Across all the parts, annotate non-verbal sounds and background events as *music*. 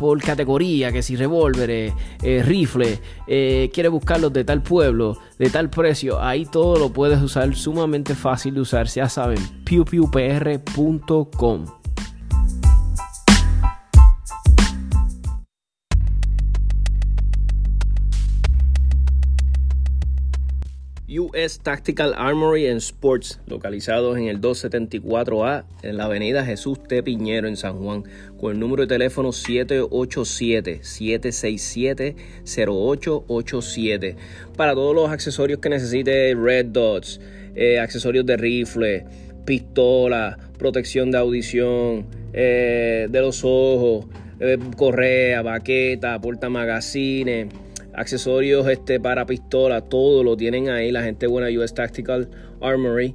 por categoría, que si revólveres, eh, rifles, eh, quieres buscarlos de tal pueblo, de tal precio, ahí todo lo puedes usar sumamente fácil de usar, ya saben, pewpewpr.com. US Tactical Armory and Sports, localizados en el 274A en la avenida Jesús T. Piñero en San Juan, con el número de teléfono 787-767-0887. Para todos los accesorios que necesite, Red Dots, eh, accesorios de rifle, pistola, protección de audición, eh, de los ojos, eh, correa, baqueta, porta magazines accesorios este, para pistola, todo lo tienen ahí. La gente buena US Tactical Armory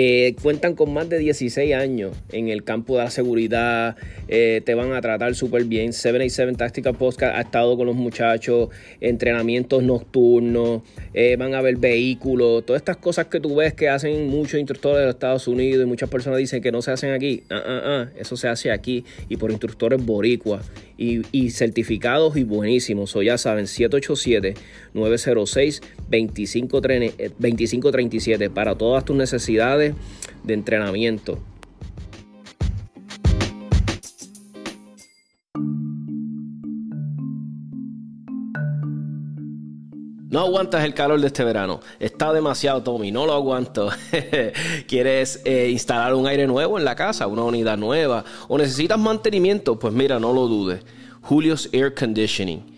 Eh, cuentan con más de 16 años en el campo de la seguridad, eh, te van a tratar súper bien. 787 Tactical Podcast ha estado con los muchachos, entrenamientos nocturnos, eh, van a ver vehículos, todas estas cosas que tú ves que hacen muchos instructores de los Estados Unidos y muchas personas dicen que no se hacen aquí. Ah, ah, ah, eso se hace aquí y por instructores boricuas y, certificados y buenísimos. O ya saben, 787-906-2537 para todas tus necesidades de entrenamiento. No aguantas el calor de este verano. Está demasiado, Tommy. No lo aguanto. *laughs* ¿Quieres eh, instalar un aire nuevo en la casa? ¿Una unidad nueva? ¿O necesitas mantenimiento? Pues mira, no lo dudes. Julio's Air Conditioning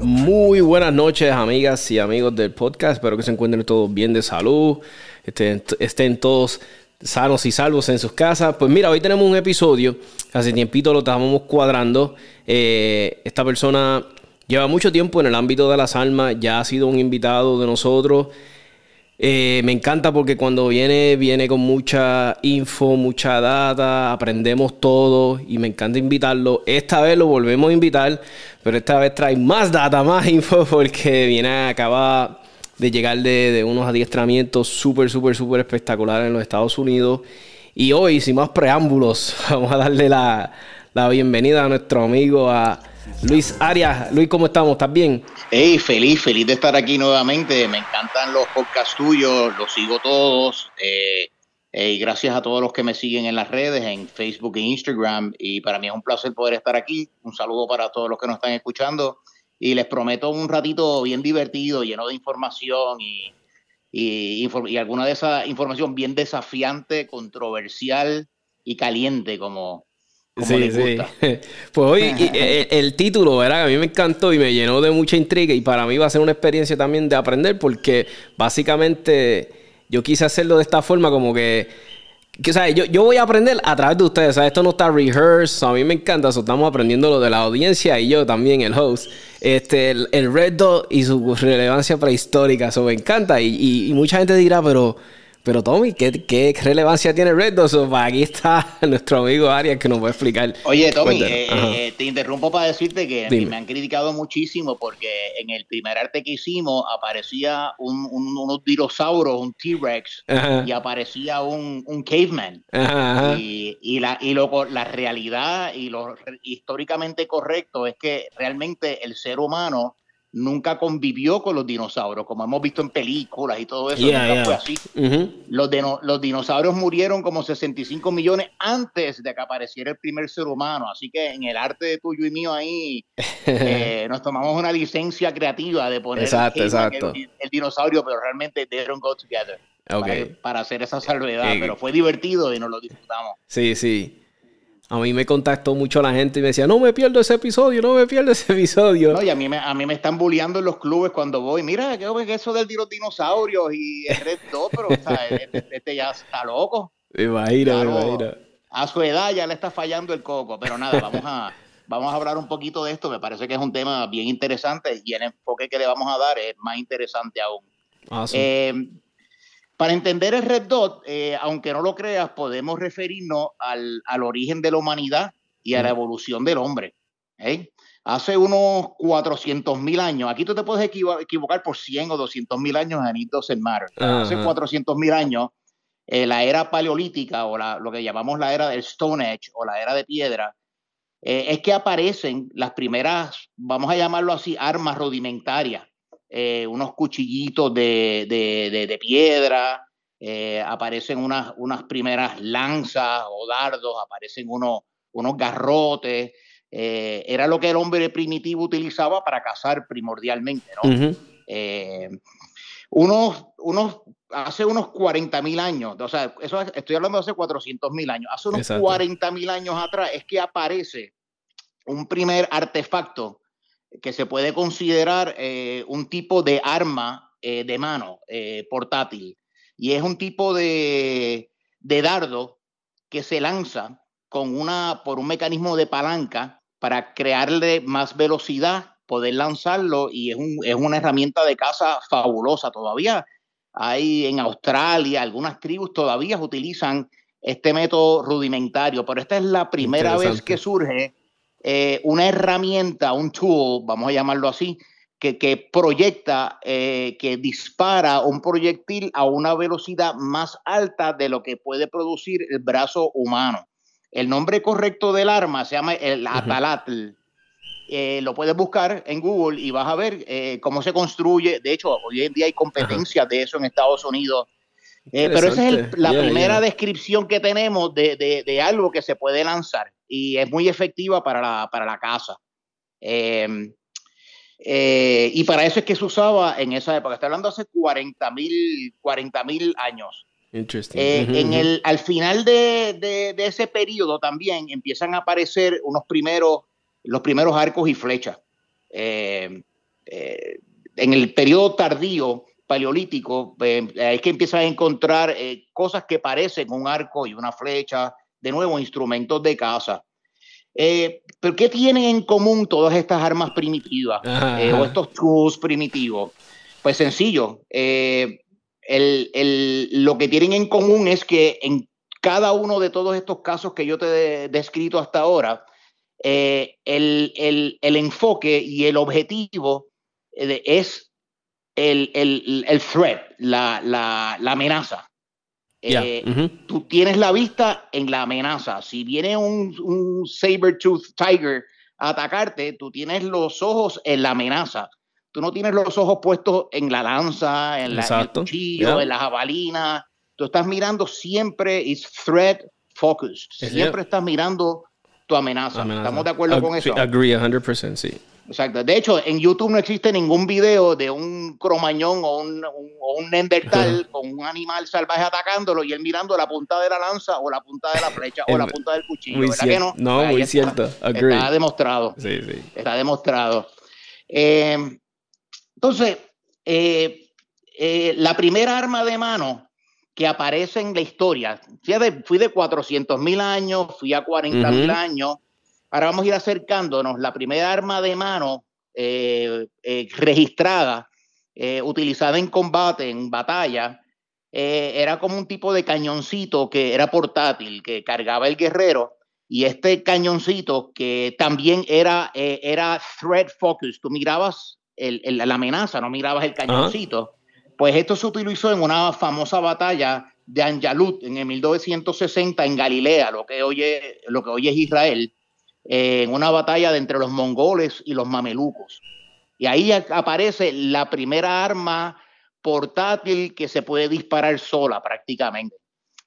Muy buenas noches, amigas y amigos del podcast. Espero que se encuentren todos bien de salud, estén, todos sanos y salvos en sus casas. Pues mira, hoy tenemos un episodio, hace tiempito lo estábamos cuadrando. Eh, esta persona lleva mucho tiempo en el ámbito de las almas, ya ha sido un invitado de nosotros. Eh, me encanta porque cuando viene, viene con mucha info, mucha data, aprendemos todo y me encanta invitarlo. Esta vez lo volvemos a invitar, pero esta vez trae más data, *laughs* más info porque viene, acaba de llegar de, unos adiestramientos súper, súper, súper espectaculares en los Estados Unidos. Y hoy, sin más preámbulos, *laughs* vamos a darle la, la bienvenida a nuestro amigo, a Luis Arias. Luis, ¿cómo estamos? ¿Estás? Hey, feliz, feliz de estar aquí nuevamente. Me encantan los podcasts tuyos, los sigo todos. Eh, y gracias a todos los que me siguen en las redes, en Facebook e Instagram. Y para mí es un placer poder estar aquí. Un saludo para todos los que nos están escuchando. Y les prometo un ratito bien divertido, lleno de información y, y, y alguna de esa información bien desafiante, controversial y caliente, como, sí, sí. *laughs* Pues hoy el, título, ¿verdad? A mí me encantó y me llenó de mucha intriga y para mí va a ser una experiencia también de aprender porque básicamente yo quise hacerlo de esta forma como que, que o yo, yo, voy a aprender a través de ustedes, o esto no está rehearsed, a mí me encanta, estamos aprendiendo lo de la audiencia y yo también, el host, este, el, Red Dot y su relevancia prehistórica, eso me encanta y, y mucha gente dirá, pero... Pero Tommy, ¿qué, relevancia tiene Red Dot? aquí está *laughs* nuestro amigo Arias que nos va a explicar. Oye, Tommy, eh, eh, te interrumpo para decirte que me han criticado muchísimo porque en el primer arte que hicimos aparecía un, unos dinosaurios, un T-Rex, y aparecía un, caveman. Y, la, y la realidad y lo históricamente correcto es que realmente el ser humano nunca convivió con los dinosaurios, como hemos visto en películas y todo eso, nunca fue así. los, los dinosaurios murieron como 65 millones antes de que apareciera el primer ser humano, así que en el arte de tuyo y mío ahí *laughs* eh, nos tomamos una licencia creativa de poner el, dinosaurio, pero realmente they don't go together. Para, hacer esa salvedad, pero fue divertido y nos lo disfrutamos. Sí, sí. A mí me contactó mucho la gente y me decía, no me pierdo ese episodio, no me pierdo ese episodio. No, y a mí me, a mí me están bulleando en los clubes cuando voy. Mira, ¿qué es eso del dinosaurios y el Red 2? Pero este, este, ya está loco. Imagina, imagina. A su edad ya le está fallando el coco. Pero nada, vamos a, *laughs* vamos a hablar un poquito de esto. Me parece que es un tema bien interesante y el enfoque que le vamos a dar es más interesante aún. Ah, eh, para entender el Red Dot, eh, aunque no lo creas, podemos referirnos al, origen de la humanidad y a la evolución del hombre. ¿eh? Hace unos 400 mil años, aquí tú te puedes equivocar por 100 o 200 mil años, it doesn't matter. Hace 400 mil años, eh, la era paleolítica o lo que llamamos la era del Stone Age o la era de piedra, es que aparecen las primeras, vamos a llamarlo así, armas rudimentarias eh, unos cuchillitos de, piedra, eh, aparecen unas, unas primeras lanzas o dardos, aparecen unos, unos garrotes. Eh, era lo que el hombre primitivo utilizaba para cazar primordialmente, ¿no? unos, unos, hace unos 40 mil años, o sea, eso estoy hablando de hace 400 mil años, hace unos 40 mil años atrás es que aparece un primer artefacto que se puede considerar eh, un tipo de arma eh, de mano eh, portátil. Y es un tipo de, dardo que se lanza con una, por un mecanismo de palanca para crearle más velocidad, poder lanzarlo y es, es una herramienta de caza fabulosa todavía. Hay en Australia, algunas tribus todavía utilizan este método rudimentario, pero esta es la primera vez que surge eh, una herramienta, un tool, vamos a llamarlo así, que, proyecta, eh, que dispara un proyectil a una velocidad más alta de lo que puede producir el brazo humano. El nombre correcto del arma se llama el Atalatl. Eh, lo puedes buscar en Google y vas a ver cómo se construye. De hecho, hoy en día hay competencias de eso en Estados Unidos. pero esa es la primera descripción que tenemos de, algo que se puede lanzar y es muy efectiva para la, para la casa. Em, eh, y para eso es que se usaba en esa época. Estoy hablando hace 40 mil 40, años. Eh, en el, al final de, de, ese periodo también empiezan a aparecer unos primeros, los primeros arcos y flechas. Em, eh, en el periodo tardío paleolítico es que empiezan a encontrar cosas que parecen un arco y una flecha, de nuevo, instrumentos de caza. Eh, ¿Pero qué tienen en común todas estas armas primitivas eh, o estos tools primitivos? Pues sencillo, eh, lo que tienen en común es que en cada uno de todos estos casos que yo te he descrito hasta ahora, el, enfoque y el objetivo es el, el, threat, la, la, la amenaza. Eh, tú tienes la vista en la amenaza. Si viene un, un saber-tooth tiger a atacarte, tú tienes los ojos en la amenaza. Tú no tienes los ojos puestos en la lanza, en, la, el cuchillo, en la jabalina. Tú estás mirando siempre, is threat focus. Siempre estás mirando tu amenaza. ¿Estamos de acuerdo con eso? Agree 100%, sí. Exacto. De hecho, en YouTube no existe ningún video de un cromañón o un, o un nendertal con un animal salvaje atacándolo y él mirando la punta de la lanza o la punta de la flecha o la punta del cuchillo. ¿Verdad que no? No, muy cierto. Está demostrado. Sí, sí. Está demostrado. Eh, entonces, eh, eh, la primera arma de mano que aparece en la historia, fui de 400 mil años, fui a 40 mil años, Ahora vamos a ir acercándonos. La primera arma de mano eh, eh, registrada, eh, utilizada en combate, en batalla, era como un tipo de cañoncito que era portátil, que cargaba el guerrero. Y este cañoncito que también era, era threat focus, tú mirabas la amenaza, no mirabas el cañoncito. Pues esto se utilizó en una famosa batalla de Anjalut en el 1960 en Galilea, lo que hoy lo que hoy es Israel en una batalla de entre los mongoles y los mamelucos. Y ahí aparece la primera arma portátil que se puede disparar sola prácticamente.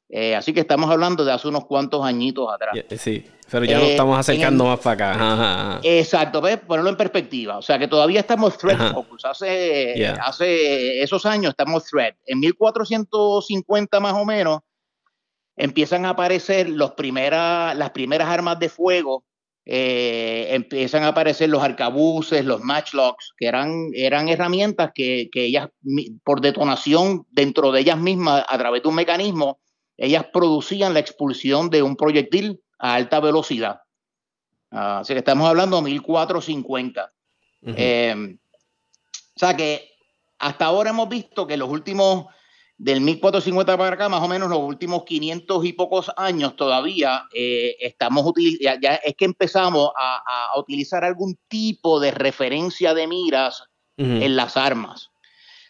Eh, así que estamos hablando de hace unos cuantos añitos atrás. Sí, pero ya nos eh, estamos acercando más para acá. Exacto, ¿ves? ponerlo en perspectiva. O sea que todavía estamos threat focus. Hace, hace esos años estamos threat. En 1450 más o menos empiezan a aparecer los primera, las primeras armas de fuego eh, empiezan a aparecer los arcabuces, los matchlocks, que eran, eran herramientas que, ellas, por detonación dentro de ellas mismas, a través de un mecanismo, ellas producían la expulsión de un proyectil a alta velocidad. Así que estamos hablando de 1450. Eh, o sea que hasta ahora hemos visto que los últimos del 1450 para acá, más o menos los últimos 500 y pocos años todavía eh, estamos utilizando, ya, es que empezamos a, utilizar algún tipo de referencia de miras en las armas.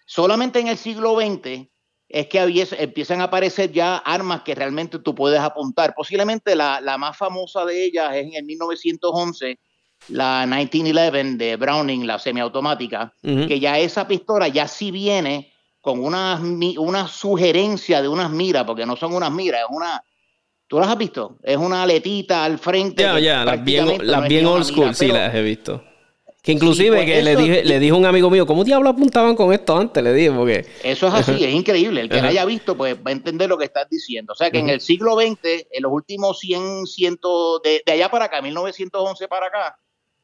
Solamente en el siglo XX es que empiezan a aparecer ya armas que realmente tú puedes apuntar. Posiblemente la, más famosa de ellas es en el 1911, la 1911 de Browning, la semiautomática, que ya esa pistola ya sí viene con una, una sugerencia de unas miras, porque no son unas miras, es una... ¿Tú las has visto? Es una aletita al frente. Ya, ya, las bien, las bien old school, sí, las he visto. Que inclusive pues que le, dije, le dijo un amigo mío, ¿cómo diablo apuntaban con esto antes? Le dije, porque... Eso es así, *laughs* es increíble. El que lo haya visto, pues va a entender lo que estás diciendo. O sea, que en el siglo XX, en los últimos 100, 100 de, de allá para acá, 1911 para acá,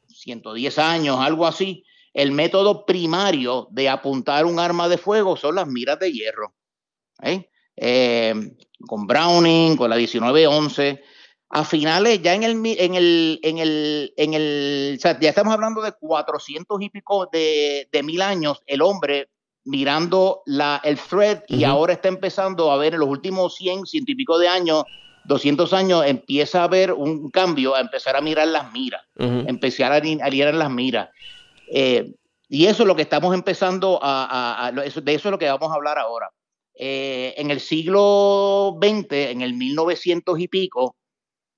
110 años, algo así, el método primario de apuntar un arma de fuego son las miras de hierro. ¿eh? Eh, con Browning, con la 1911. A finales, ya en el, en el, en el, en el, o sea, ya estamos hablando de 400 y pico de, mil años, el hombre mirando la, el thread y ahora está empezando a ver en los últimos 100, ciento y pico de años, 200 años, empieza a haber un cambio, a empezar a mirar las miras, empezar a, a las miras. Eh, y eso es lo que estamos empezando a, de eso es lo que vamos a hablar ahora. Eh, en el siglo XX, en el 1900 y pico,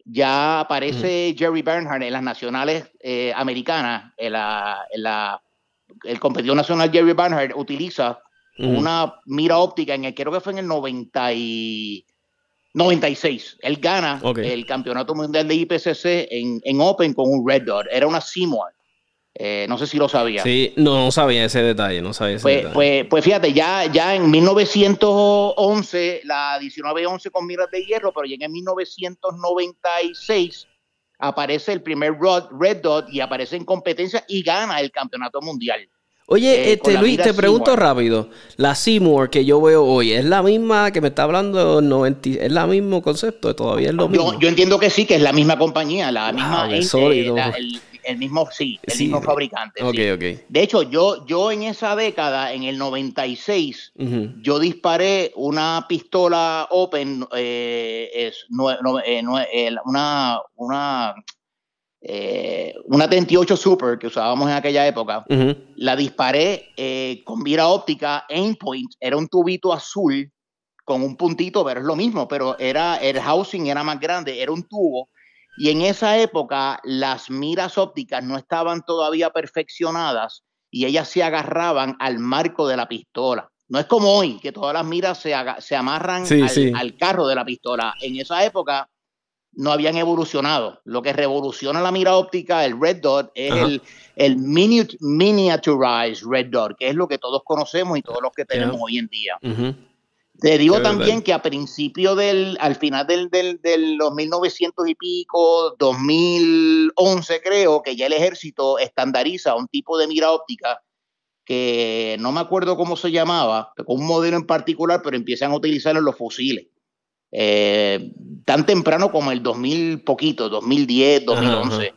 ya aparece Jerry Bernhardt en las nacionales eh, americanas, en la, el competidor nacional Jerry Bernhardt utiliza una mira óptica en el, creo que fue en el 90 y 96. Él gana el campeonato mundial de IPCC en, en Open con un Red Dot. Era una Seymour. Eh, no sé si lo sabía. Sí, no, sabía ese detalle, no sabía ese pues, detalle. Pues, pues, fíjate, ya, ya en 1911, la 1911 con miras de hierro, pero ya en 1996 aparece el primer Red Dot y aparece en competencia y gana el campeonato mundial. Oye, eh, este, Luis, te pregunto rápido. La Seymour que yo veo hoy, ¿es la misma que me está hablando? 90, ¿Es la mismo concepto? ¿Todavía es lo mismo? Yo, entiendo que sí, que es la misma compañía, la misma... Wow, el mismo, sí, el mismo fabricante. De hecho, yo, yo en esa década, en el 96, yo disparé una pistola Open, eh, es, eh, una, una, eh, una 38 Super que usábamos en aquella época. La disparé con mira óptica, aimpoint, era un tubito azul con un puntito, pero es lo mismo, pero era el housing era más grande, era un tubo Y en esa época las miras ópticas no estaban todavía perfeccionadas y ellas se agarraban al marco de la pistola. No es como hoy, que todas las miras se, se amarran al, carro de la pistola. En esa época no habían evolucionado. Lo que revoluciona la mira óptica, el red dot, es el, el miniaturized red dot, que es lo que todos conocemos y todos los que tenemos hoy en día. Te digo también que a principio del, al final del, del, de los 1900 y pico, 2011 creo, que ya el ejército estandariza un tipo de mira óptica que no me acuerdo cómo se llamaba, con un modelo en particular, pero empiezan a utilizarlo en los fusiles. Eh, tan temprano como el 2000 poquito, 2010, 2011.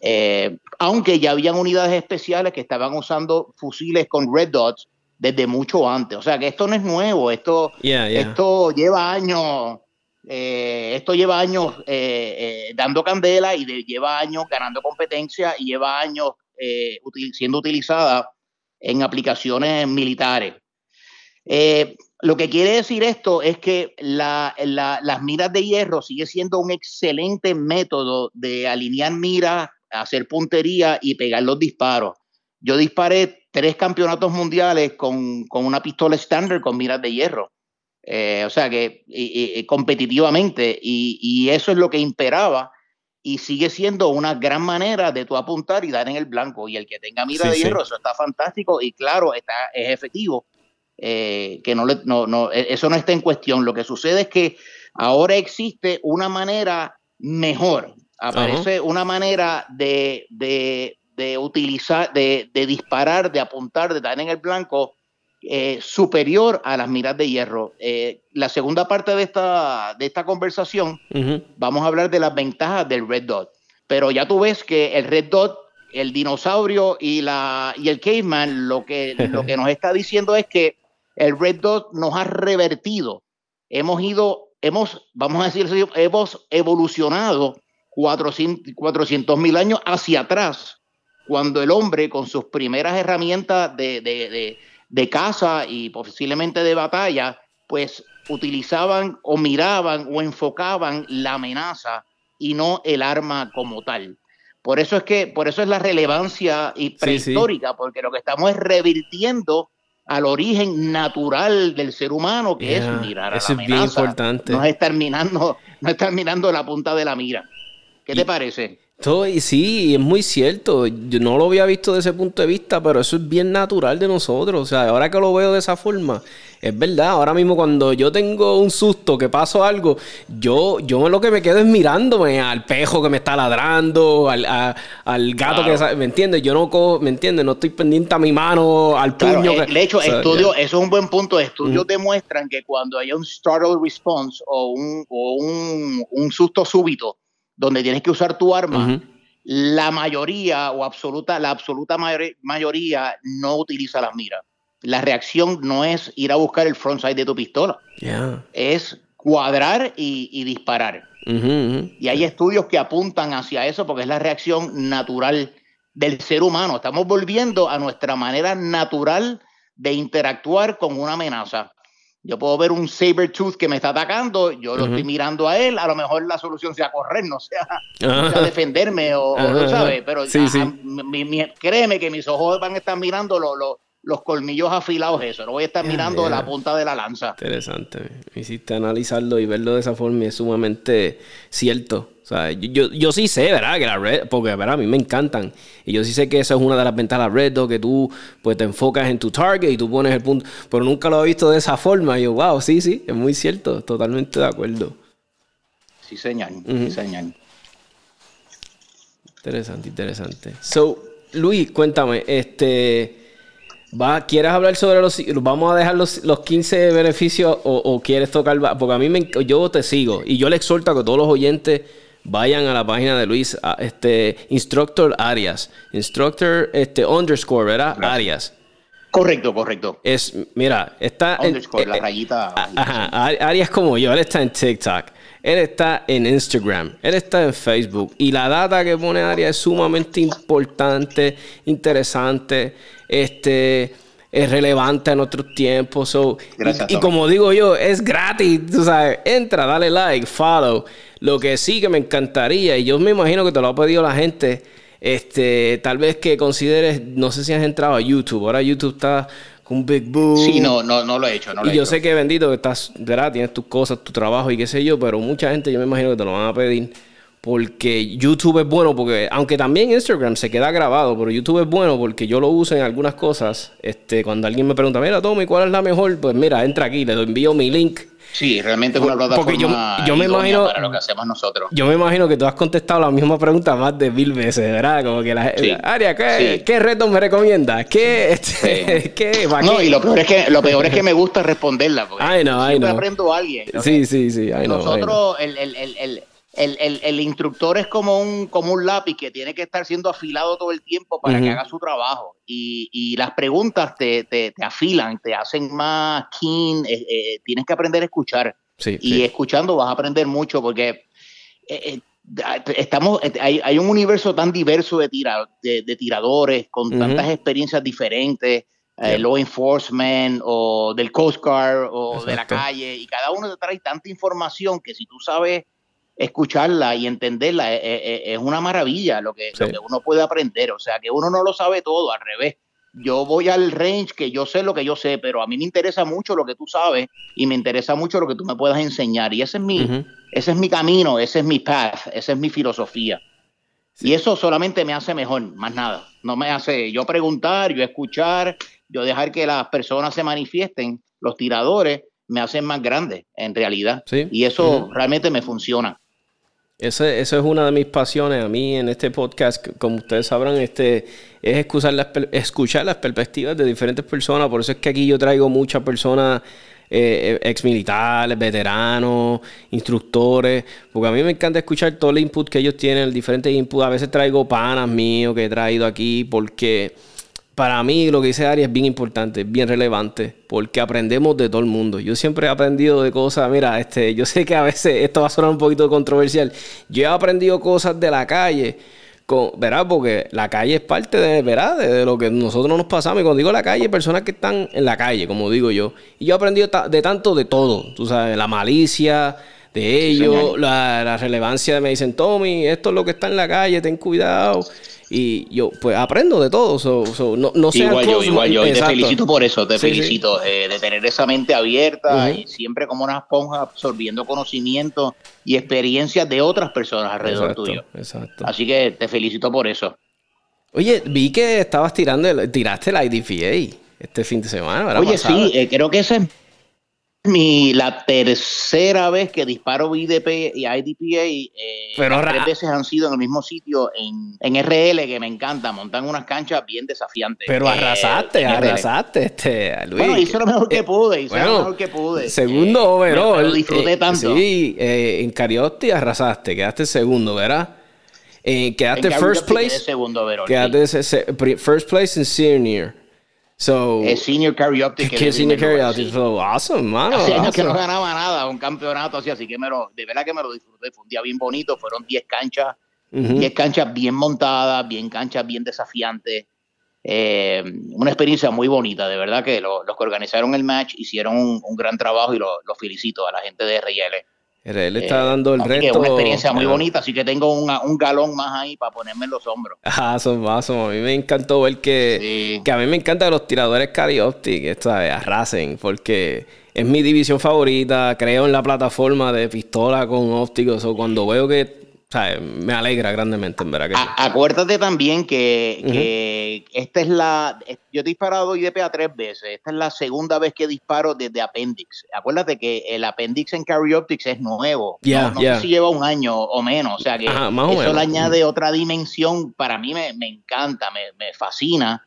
Eh, aunque ya habían unidades especiales que estaban usando fusiles con red dots desde mucho antes. O sea que esto no es nuevo, esto, esto lleva años, eh, esto lleva años eh, eh, dando candela y lleva años ganando competencia y lleva años siendo utilizada en aplicaciones militares. lo que quiere decir esto es que las miras de hierro sigue siendo un excelente método de alinear miras, hacer puntería y pegar los disparos. Yo disparé tres campeonatos mundiales con, una pistola estándar con miras de hierro. Eh, o sea que competitivamente, y, eso es lo que imperaba y sigue siendo una gran manera de tú apuntar y dar en el blanco. Y el que tenga mira de hierro, eso está fantástico y claro, está, es efectivo. Eh, que no, le, no, no, e, eso no está en cuestión. Lo que sucede es que ahora existe una manera mejor, aparece una manera de, de utilizar, de, disparar, de apuntar, de dar en el blanco eh, superior a las miras de hierro. Eh, la segunda parte de esta, de esta conversación, vamos a hablar de las ventajas del Red Dot. Pero ya tú ves que el Red Dot, el dinosaurio y, la, y el caveman, lo que, *laughs* lo que nos está diciendo es que el Red Dot nos ha revertido. Hemos ido, hemos, vamos a decir, hemos evolucionado 400 mil años hacia atrás cuando el hombre con sus primeras herramientas de, de, de, caza y posiblemente de batalla, pues utilizaban o miraban o enfocaban la amenaza y no el arma como tal. Por eso es que, por eso es la relevancia y prehistórica, porque lo que estamos es revirtiendo al origen natural del ser humano, que es mirar a la amenaza. Es bien importante. No es estar mirando, no estar mirando la punta de la mira. ¿Qué te parece? Sí, es muy cierto. Yo no lo había visto desde ese punto de vista, pero eso es bien natural de nosotros. O sea, ahora que lo veo de esa forma, es verdad. Ahora mismo cuando yo tengo un susto, que pasó algo, yo, yo lo que me quedo es mirándome al pejo que me está ladrando, al, gato que... ¿Me entiendes? Yo no, ¿me entiendes? No estoy pendiente a mi mano, al puño. Eh, de hecho, estudio, eso es un buen punto. Estudios demuestran que cuando hay un startle response o un, o un, un susto súbito, donde tienes que usar tu arma, la mayoría o absoluta, la absoluta mayoría no utiliza las miras. La reacción no es ir a buscar el frontside de tu pistola, es cuadrar y, disparar. Y hay estudios que apuntan hacia eso porque es la reacción natural del ser humano. Estamos volviendo a nuestra manera natural de interactuar con una amenaza. Yo puedo ver un saber tooth que me está atacando, yo lo estoy mirando a él, a lo mejor la solución sea correr, no sea, defenderme o, no sabes, pero créeme que mis ojos van a estar mirando los colmillos afilados, eso, no voy a estar mirando la punta de la lanza. Interesante, me hiciste analizarlo y verlo de esa forma es sumamente cierto. O sea, yo, yo, sí sé, ¿verdad? Que la Red, porque ¿verdad? a mí me encantan. Y yo sí sé que esa es una de las ventajas de la Red Dot, que tú pues te enfocas en tu target y tú pones el punto. Pero nunca lo he visto de esa forma. Y yo, wow, sí, sí, es muy cierto, totalmente de acuerdo. Sí, señor, sí, señor. Interesante, interesante. So, Luis, cuéntame, este. Va, ¿Quieres hablar sobre los... Vamos a dejar los, los 15 beneficios o, o, quieres tocar... Porque a mí me, yo te sigo y yo le exhorto a que todos los oyentes vayan a la página de Luis, este, Instructor Arias. Instructor este, underscore, ¿verdad? Arias. Correcto, correcto. Es, mira, está underscore, la rayita. Ajá, Arias como yo, él está en TikTok. Él está en Instagram, él está en Facebook y la data que pone Arias es sumamente importante, interesante. Este, es relevante a nuestros tiempos. y, como digo yo, es gratis. Tú sabes, entra, dale like, follow. Lo que sí que me encantaría, y yo me imagino que te lo ha pedido la gente, este, tal vez que consideres, no sé si has entrado a YouTube. Ahora YouTube está con un big boom. Sí, no, no, no lo he hecho. y yo sé que bendito que estás, ¿verdad? Tienes tus cosas, tu trabajo y qué sé yo, pero mucha gente yo me imagino que te lo van a pedir porque YouTube es bueno, porque aunque también Instagram se queda grabado, pero YouTube es bueno porque yo lo uso en algunas cosas. Este, cuando alguien me pregunta, mira, Tommy, ¿cuál es la mejor? Pues mira, entra aquí, le envío mi link. Sí, realmente es una plataforma porque yo, me imagino, para lo que hacemos nosotros. Yo me imagino que tú has contestado la misma pregunta más de mil veces, ¿verdad? Como que la gente, Aria, ¿qué, ¿qué reto me recomiendas? ¿Qué, este, *laughs* ¿qué, No, y lo peor es que lo peor es que me gusta responderla, porque *laughs* ay, no, siempre aprendo a alguien. Sí, sí, sí, Nosotros, el, el, el el, el, el, instructor es como un, como un lápiz que tiene que estar siendo afilado todo el tiempo para que haga su trabajo. Y, y las preguntas te, te, te, afilan, te hacen más keen, eh, eh, tienes que aprender a escuchar. y escuchando vas a aprender mucho porque eh, estamos, hay, hay, un universo tan diverso de, tira, de, tiradores con tantas experiencias diferentes. law enforcement o del Coast Guard o de la calle y cada uno te trae tanta información que si tú sabes escucharla y entenderla eh, eh, eh, es, una maravilla lo que, uno puede aprender. O sea, que uno no lo sabe todo, al revés. Yo voy al range que yo sé lo que yo sé, pero a mí me interesa mucho lo que tú sabes y me interesa mucho lo que tú me puedas enseñar. Y ese es mi, ese es mi camino, ese es mi path, esa es mi filosofía. Y eso solamente me hace mejor, más nada. No me hace yo preguntar, yo escuchar, yo dejar que las personas se manifiesten, los tiradores, me hacen más grande en realidad. Y eso realmente me funciona. Ese, eso es una de mis pasiones a mí en este podcast, como ustedes sabrán, este, es escuchar las, escuchar las perspectivas de diferentes personas. Por eso es que aquí yo traigo muchas personas eh, ex militares, veteranos, instructores, porque a mí me encanta escuchar todo el input que ellos tienen, el diferente input. A veces traigo panas míos que he traído aquí porque para mí lo que dice Ari es bien importante, bien relevante, porque aprendemos de todo el mundo. Yo siempre he aprendido de cosas, mira, este, *laughs* yo sé que a veces esto va a sonar un poquito controversial. Yo he aprendido cosas de la calle, ¿verdad? Porque la calle es parte de, ¿verdad? De, lo que nosotros nos pasamos. Y cuando digo la calle, personas que están en la calle, como digo yo. Y yo he aprendido de tanto de todo, tú sabes, la malicia de ellos, la, la relevancia de me dicen, Tommy, esto es lo que está en la calle, ten cuidado. Y yo, pues aprendo de todo. no, no igual yo, igual yo. te felicito por eso, te felicito. Eh, de tener esa mente abierta y siempre como una esponja absorbiendo conocimiento y experiencias de otras personas alrededor tuyo. Exacto. Así que te felicito por eso. Oye, vi que estabas tirando, tiraste la IDPA este fin de semana. Oye, sí, eh, creo que ese es mi, la tercera vez que disparo IDP y IDPA, eh, Pero tres veces han sido en el mismo sitio en, en, RL, que me encanta, montan unas canchas bien desafiantes. Pero eh, arrasaste, arrasaste, este, Luis. Bueno, hice lo mejor que eh, pude, hice lo mejor que pude. Segundo eh, overall. Lo disfruté tanto. Sí, en Cariotti arrasaste, quedaste segundo, ¿verdad? quedaste first place. Segundo overall, quedaste first place en senior. So, es senior karaoke. Que senior karaoke. So, awesome, mano. Hace años que no ganaba nada, un campeonato así, así que me lo, de verdad que me lo disfruté. Fue un día bien bonito, fueron 10 canchas, 10 canchas bien montadas, bien canchas bien desafiantes. Eh, una experiencia muy bonita, de verdad que los que organizaron el match hicieron un, gran trabajo y los lo felicito a la gente de RL. Él está eh, dando el reto. Es una experiencia muy bonita, así que tengo un galón más ahí para ponerme en los hombros. *laughs* Ah, son A mí me encantó ver que, que a mí me encanta los tiradores Carioptic, ¿sabes? Arrasen, porque es mi división favorita. Creo en la plataforma de pistola con ópticos. O cuando veo que me alegra grandemente, en verdad. Que Acuérdate también que, esta es la. Yo he disparado IDPA tres veces. Esta es la segunda vez que disparo desde Appendix. Acuérdate que el Appendix en Carry Optics es nuevo. no, sé si lleva un año o menos. O sea que eso le añade otra dimensión. Para mí me, encanta, me, me fascina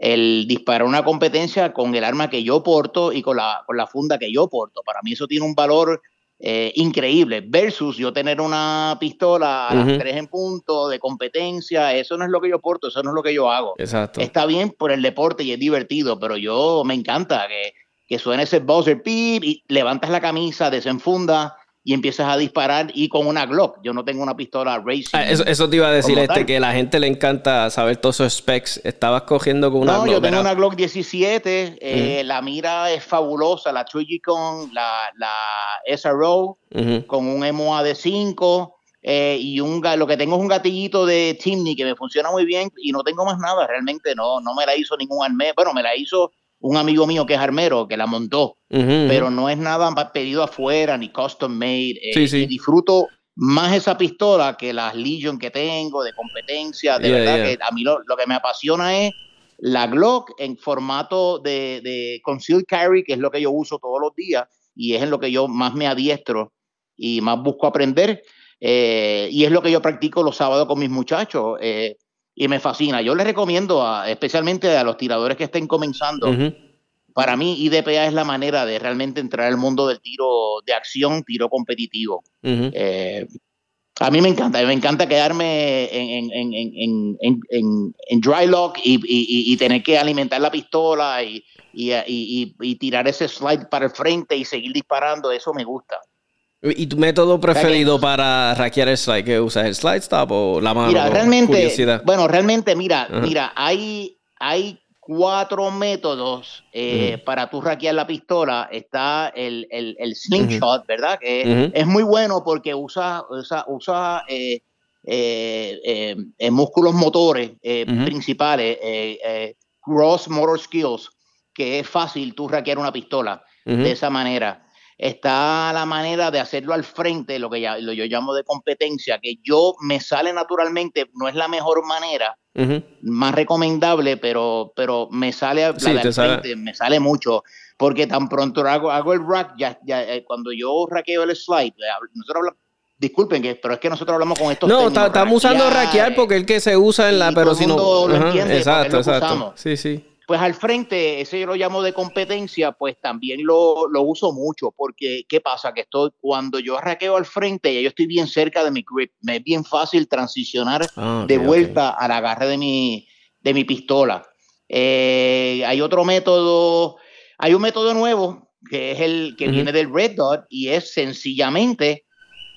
el disparar una competencia con el arma que yo porto y con la, con la funda que yo porto. Para mí eso tiene un valor eh, increíble, versus yo tener una pistola a las tres en punto de competencia, eso no es lo que yo porto, eso no es lo que yo hago. Exacto. Está bien por el deporte y es divertido, pero yo me encanta que, que suene ese buzzer pip y levantas la camisa, desenfunda y empiezas a disparar y con una Glock. Yo no tengo una pistola racing. Ah, eso, te iba a decir, este, que a la gente le encanta saber todos esos specs. Estabas cogiendo con una no, yo tengo una Glock 17, eh, la mira es fabulosa, la Trigicon, la, la SRO, con un MOA de 5. Eh, y un lo que tengo es un gatillito de Timney que me funciona muy bien y no tengo más nada, realmente no, no me la hizo ningún armero, bueno, me la hizo un amigo mío que es armero que la montó, pero no es nada pedido afuera ni custom made. Eh, y disfruto más esa pistola que las Legion que tengo de competencia. De verdad que a mí lo, que me apasiona es la Glock en formato de, de concealed carry, que es lo que yo uso todos los días y es en lo que yo más me adiestro y más busco aprender. Eh, y es lo que yo practico los sábados con mis muchachos. Eh, y me fascina. Yo les recomiendo, especialmente a los tiradores que estén comenzando, para mí IDPA es la manera de realmente entrar al mundo del tiro de acción, tiro competitivo. Eh, a mí me encanta, me encanta quedarme en, en, en, en dry lock y, y, y, tener que alimentar la pistola y, y, tirar ese slide para el frente y seguir disparando, eso me gusta. ¿Y tu método preferido para hackear el slide? ¿Qué usas? ¿El slide stop o la mano? Mira, realmente, bueno, realmente, mira, mira, hay, hay cuatro métodos eh, para tú hackear la pistola. Está el, el, el slingshot, ¿verdad? Que es muy bueno porque usa, usa, usa eh, eh, músculos motores principales, cross motor skills, que es fácil tú hackear una pistola de esa manera está la manera de hacerlo al frente, lo que yo llamo de competencia, que yo me sale naturalmente, no es la mejor manera, más recomendable, pero, pero me sale al frente, me sale mucho, porque tan pronto hago, hago el rack, ya, ya eh, cuando yo raqueo el slide, nosotros hablamos, disculpen, que, pero es que nosotros hablamos con estos No, estamos usando rackear porque es el que se usa en la, pero si no... Lo entiende, exacto, exacto. Sí, sí. Pues al frente, ese yo lo llamo de competencia, pues también lo, uso mucho, porque ¿qué pasa? Que estoy, cuando yo arraqueo al frente, ya yo estoy bien cerca de mi grip, me es bien fácil transicionar ah, de vuelta al agarre de mi, de mi pistola. Eh, hay otro método, hay un método nuevo, que es el que viene del Red Dot, y es sencillamente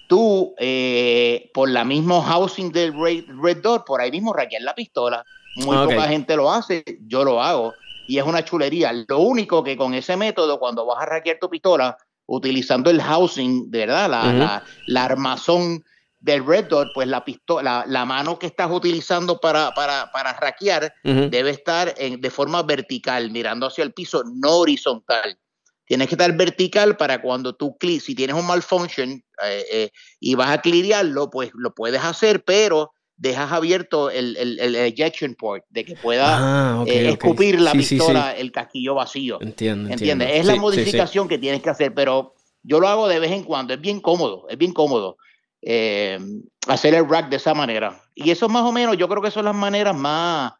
tú, eh, por la misma housing del Red, Red Dot, por ahí mismo raquear la pistola muy poca gente lo hace, yo lo hago. Y es una chulería. Lo único que con ese método, cuando vas a hackear tu pistola, utilizando el housing, de verdad, la, la, armazón del Red Dot, pues la pistola, la, mano que estás utilizando para, para, para hackear debe estar en, de forma vertical, mirando hacia el piso, no horizontal. Tienes que estar vertical para cuando tú clic, si tienes un malfunction eh, eh, y vas a clirearlo, pues lo puedes hacer, pero dejas abierto el, el, ejection port, de que pueda ah, eh, escupir la pistola, el casquillo vacío. Entiendo. ¿Entiendes? Es la modificación que tienes que hacer, pero yo lo hago de vez en cuando, es bien cómodo, es bien cómodo eh, hacer el rack de esa manera. Y eso más o menos, yo creo que son las maneras más,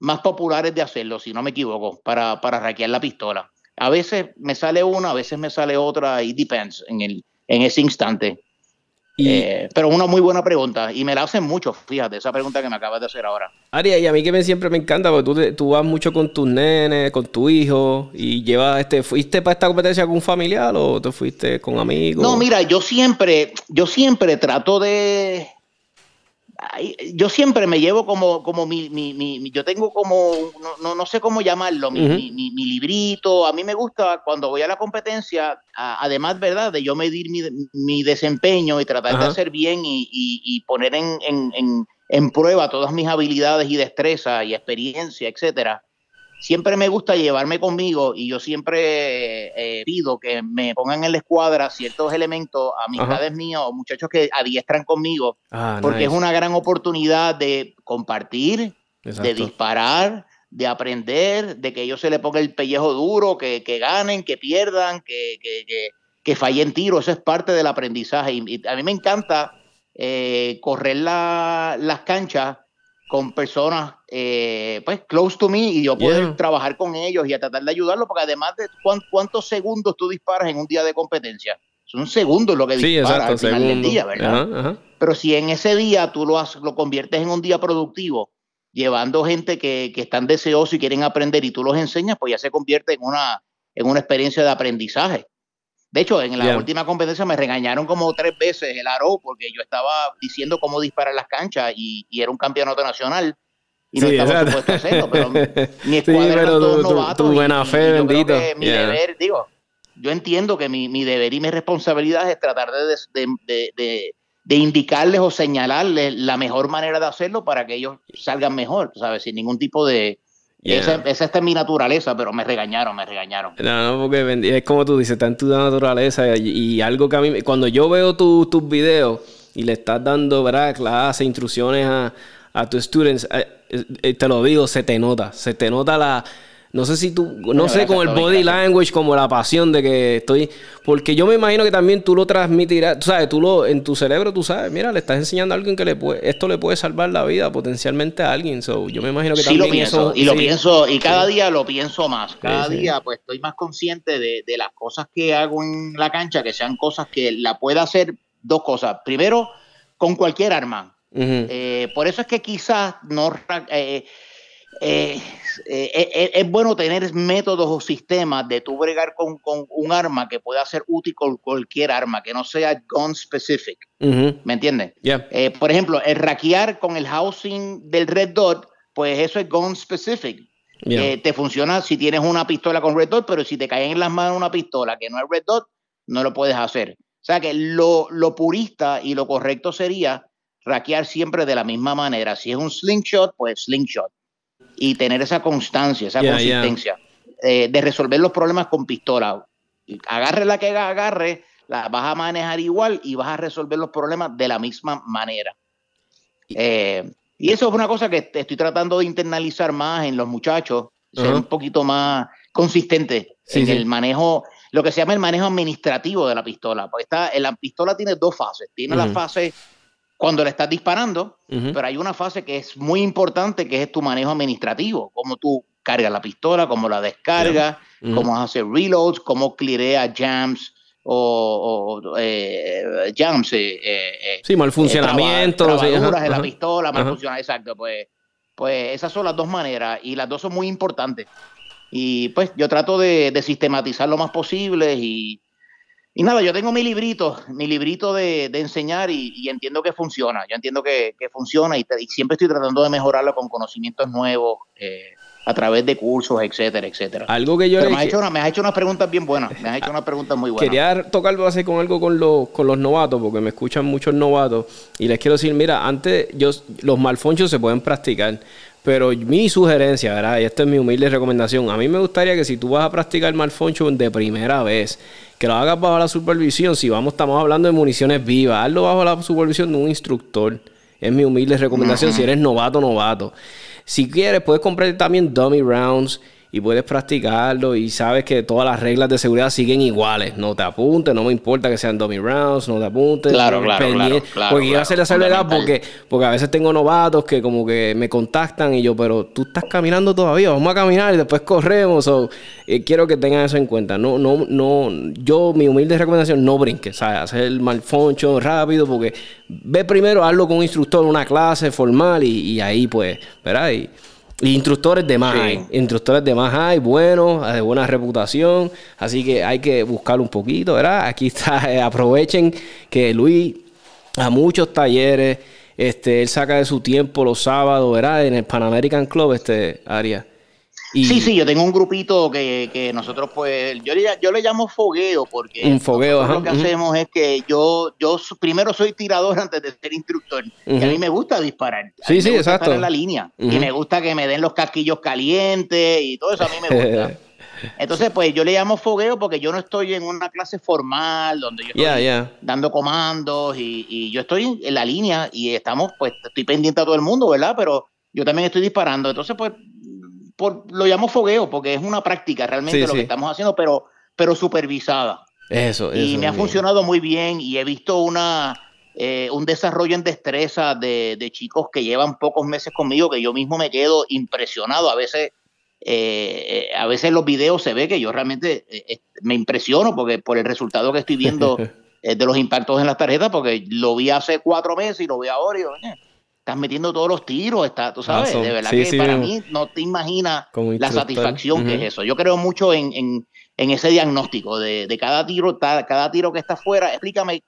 más populares de hacerlo, si no me equivoco, para, para la pistola. A veces me sale una, a veces me sale otra, y depends en, el, en ese instante. Eh, pero una muy buena pregunta y me la hacen mucho, fíjate, esa pregunta que me acabas de hacer ahora. Aria, y a mí que me, siempre me encanta porque tú, tú vas mucho con tus nenes, con tu hijo y llevas, este, ¿fuiste para esta competencia con un familiar o te fuiste con amigos? No, mira, yo siempre, yo siempre trato de, yo siempre me llevo como, como mi, mi, mi yo tengo como, no, no, sé cómo llamarlo, mi, mi, librito. A mí me gusta cuando voy a la competencia, además, ¿verdad? De yo medir mi, desempeño y tratar de hacer bien y, y, poner en, en, en, prueba todas mis habilidades y destreza y experiencia, etcétera siempre me gusta llevarme conmigo y yo siempre eh, pido que me pongan en la escuadra ciertos elementos, amistades mías o muchachos que adiestran conmigo, ah, porque es una gran oportunidad de compartir, de disparar, de aprender, de que ellos se le ponga el pellejo duro, que, ganen, que pierdan, que, que, que, fallen tiro. Eso es parte del aprendizaje. Y, a mí me encanta eh, correr las canchas con personas eh, pues close to me y yo poder trabajar con ellos y a tratar de ayudarlos, porque además de cuántos segundos tú disparas en un día de competencia, son segundos lo que disparas al final del día, ¿verdad? Pero si en ese día tú lo, lo conviertes en un día productivo, llevando gente que, que están deseosos y quieren aprender y tú los enseñas, pues ya se convierte en una, en una experiencia de aprendizaje. De hecho, en la última competencia me regañaron como tres veces el aro porque yo estaba diciendo cómo disparar las canchas y, era un campeonato nacional. Y no estaba supuesto a hacerlo, pero *laughs* mi escuadra sí, tu, buena fe, bendito. mi deber, digo, yo entiendo que mi, mi, deber y mi responsabilidad es tratar de, de, de, de, indicarles o señalarles la mejor manera de hacerlo para que ellos salgan mejor, ¿sabes? Sin ningún tipo de, esa, esa, es mi naturaleza, pero me regañaron, me regañaron. No, no, porque es como tú dices, está en tu naturaleza y, algo que a mí, cuando yo veo tus videos y le estás dando, ¿verdad? Clases, instrucciones a, a tus students, eh, eh, te lo digo, se te nota, se te nota la no sé si tú, no sé, con el body language, como la pasión de que estoy. Porque yo me imagino que también tú lo transmitirás, tú sabes, tú lo, en tu cerebro tú sabes, mira, le estás enseñando a alguien que le puede, esto le puede salvar la vida potencialmente a alguien. So, yo me imagino que sí lo pienso, y lo pienso, y cada día lo pienso más. Cada día, pues estoy más consciente de, de las cosas que hago en la cancha, que sean cosas que la pueda hacer dos cosas. Primero, con cualquier arma. Eh, por eso es que quizás no. Eh, eh, es bueno tener métodos o sistemas de tu bregar con, un arma que pueda ser útil con cualquier arma, que no sea gun specific. ¿Me entiendes? por ejemplo, el raquear con el housing del Red Dot, pues eso es gun specific. te funciona si tienes una pistola con Red Dot, pero si te cae en las manos una pistola que no es Red Dot, no lo puedes hacer. O sea que lo, lo purista y lo correcto sería raquear siempre de la misma manera. Si es un slingshot, pues slingshot y tener esa constancia, esa consistencia eh, de resolver los problemas con pistola. Agarre la que agarre, la vas a manejar igual y vas a resolver los problemas de la misma manera. Eh, y eso es una cosa que estoy tratando de internalizar más en los muchachos, ser un poquito más consistente en el manejo, lo que se llama el manejo administrativo de la pistola. Porque está, la pistola tiene dos fases. Tiene la fase cuando le estás disparando, pero hay una fase que es muy importante, que es tu manejo administrativo, cómo tú cargas la pistola, cómo la descargas, cómo haces reloads, cómo clearea jams o, eh, jams. Eh, eh, sí, mal funcionamiento. de la pistola, mal funcionamiento, exacto. Pues, pues esas son las dos maneras y las dos son muy importantes. Y pues yo trato de, de sistematizar lo más posible y, y nada, yo tengo mi librito, mi librito de, enseñar y, entiendo que funciona. Yo entiendo que, funciona y, siempre estoy tratando de mejorarlo con conocimientos nuevos eh, a través de cursos, etcétera, etcétera. Algo que yo me, has hecho me has hecho unas preguntas bien buenas. Me has hecho unas preguntas muy buenas. Quería tocar base con algo con los, con los novatos, porque me escuchan muchos novatos. Y les quiero decir, mira, antes yo, los malfonchos se pueden practicar. Pero mi sugerencia, ¿verdad? Y esta es mi humilde recomendación. A mí me gustaría que si tú vas a practicar malfoncho de primera vez, que lo hagas bajo la supervisión. Si vamos, estamos hablando de municiones vivas, hazlo bajo la supervisión de un instructor. Es mi humilde recomendación si eres novato, novato. Si quieres, puedes comprar también dummy rounds y puedes practicarlo y sabes que todas las reglas de seguridad siguen iguales. No te apuntes, no me importa que sean dummy rounds, no te apuntes. Claro, claro, claro, Porque quiero hacer la porque, porque a veces tengo novatos que como que me contactan y yo, pero tú estás caminando todavía, vamos a caminar y después corremos. O, eh, quiero que tengan eso en cuenta. No, no, no, yo, mi humilde recomendación, no brinques, ¿sabes? Hacer el malfoncho rápido porque ve primero, hazlo con un instructor, una clase formal y, y ahí pues, ¿verdad? Y, instructores de más hay. Instructores de más hay, buenos, de buena reputación. Así que hay que buscar un poquito, ¿verdad? Aquí está, eh, aprovechen que Luis a muchos talleres, este, él saca de su tiempo los sábados, ¿verdad? En el Pan American Club, este área. Sí, sí, yo tengo un grupito que, nosotros pues, yo le, yo le llamo fogueo porque un fogueo, lo que hacemos es que yo, yo primero soy tirador *laughs* antes de ser instructor y a mí me gusta disparar. Sí, sí, exacto. Estar en la línea y me gusta que me den los casquillos calientes y todo eso a mí me gusta. *laughs* Entonces, pues yo le llamo fogueo porque yo no estoy en una clase formal donde yo estoy dando comandos y, y, yo estoy en la línea y estamos, pues estoy pendiente a todo el mundo, ¿verdad? Pero yo también estoy disparando. Entonces, pues lo llamo fogueo porque es una práctica realmente lo que estamos haciendo, pero, pero supervisada. Eso, Y me ha funcionado muy bien y he visto una, eh, un desarrollo en destreza de, chicos que llevan pocos meses conmigo que yo mismo me quedo impresionado. A veces, eh, a veces los videos se ve que yo realmente eh, me impresiono porque por el resultado que estoy viendo *laughs* de los impactos en las tarjetas, porque lo vi hace cuatro meses y lo veo ahora y estás metiendo todos los tiros, está, tú sabes, de verdad que para mí no te imaginas la satisfacción que es eso. Yo creo mucho en, en ese diagnóstico de, de cada tiro, cada tiro que está afuera. Explícame,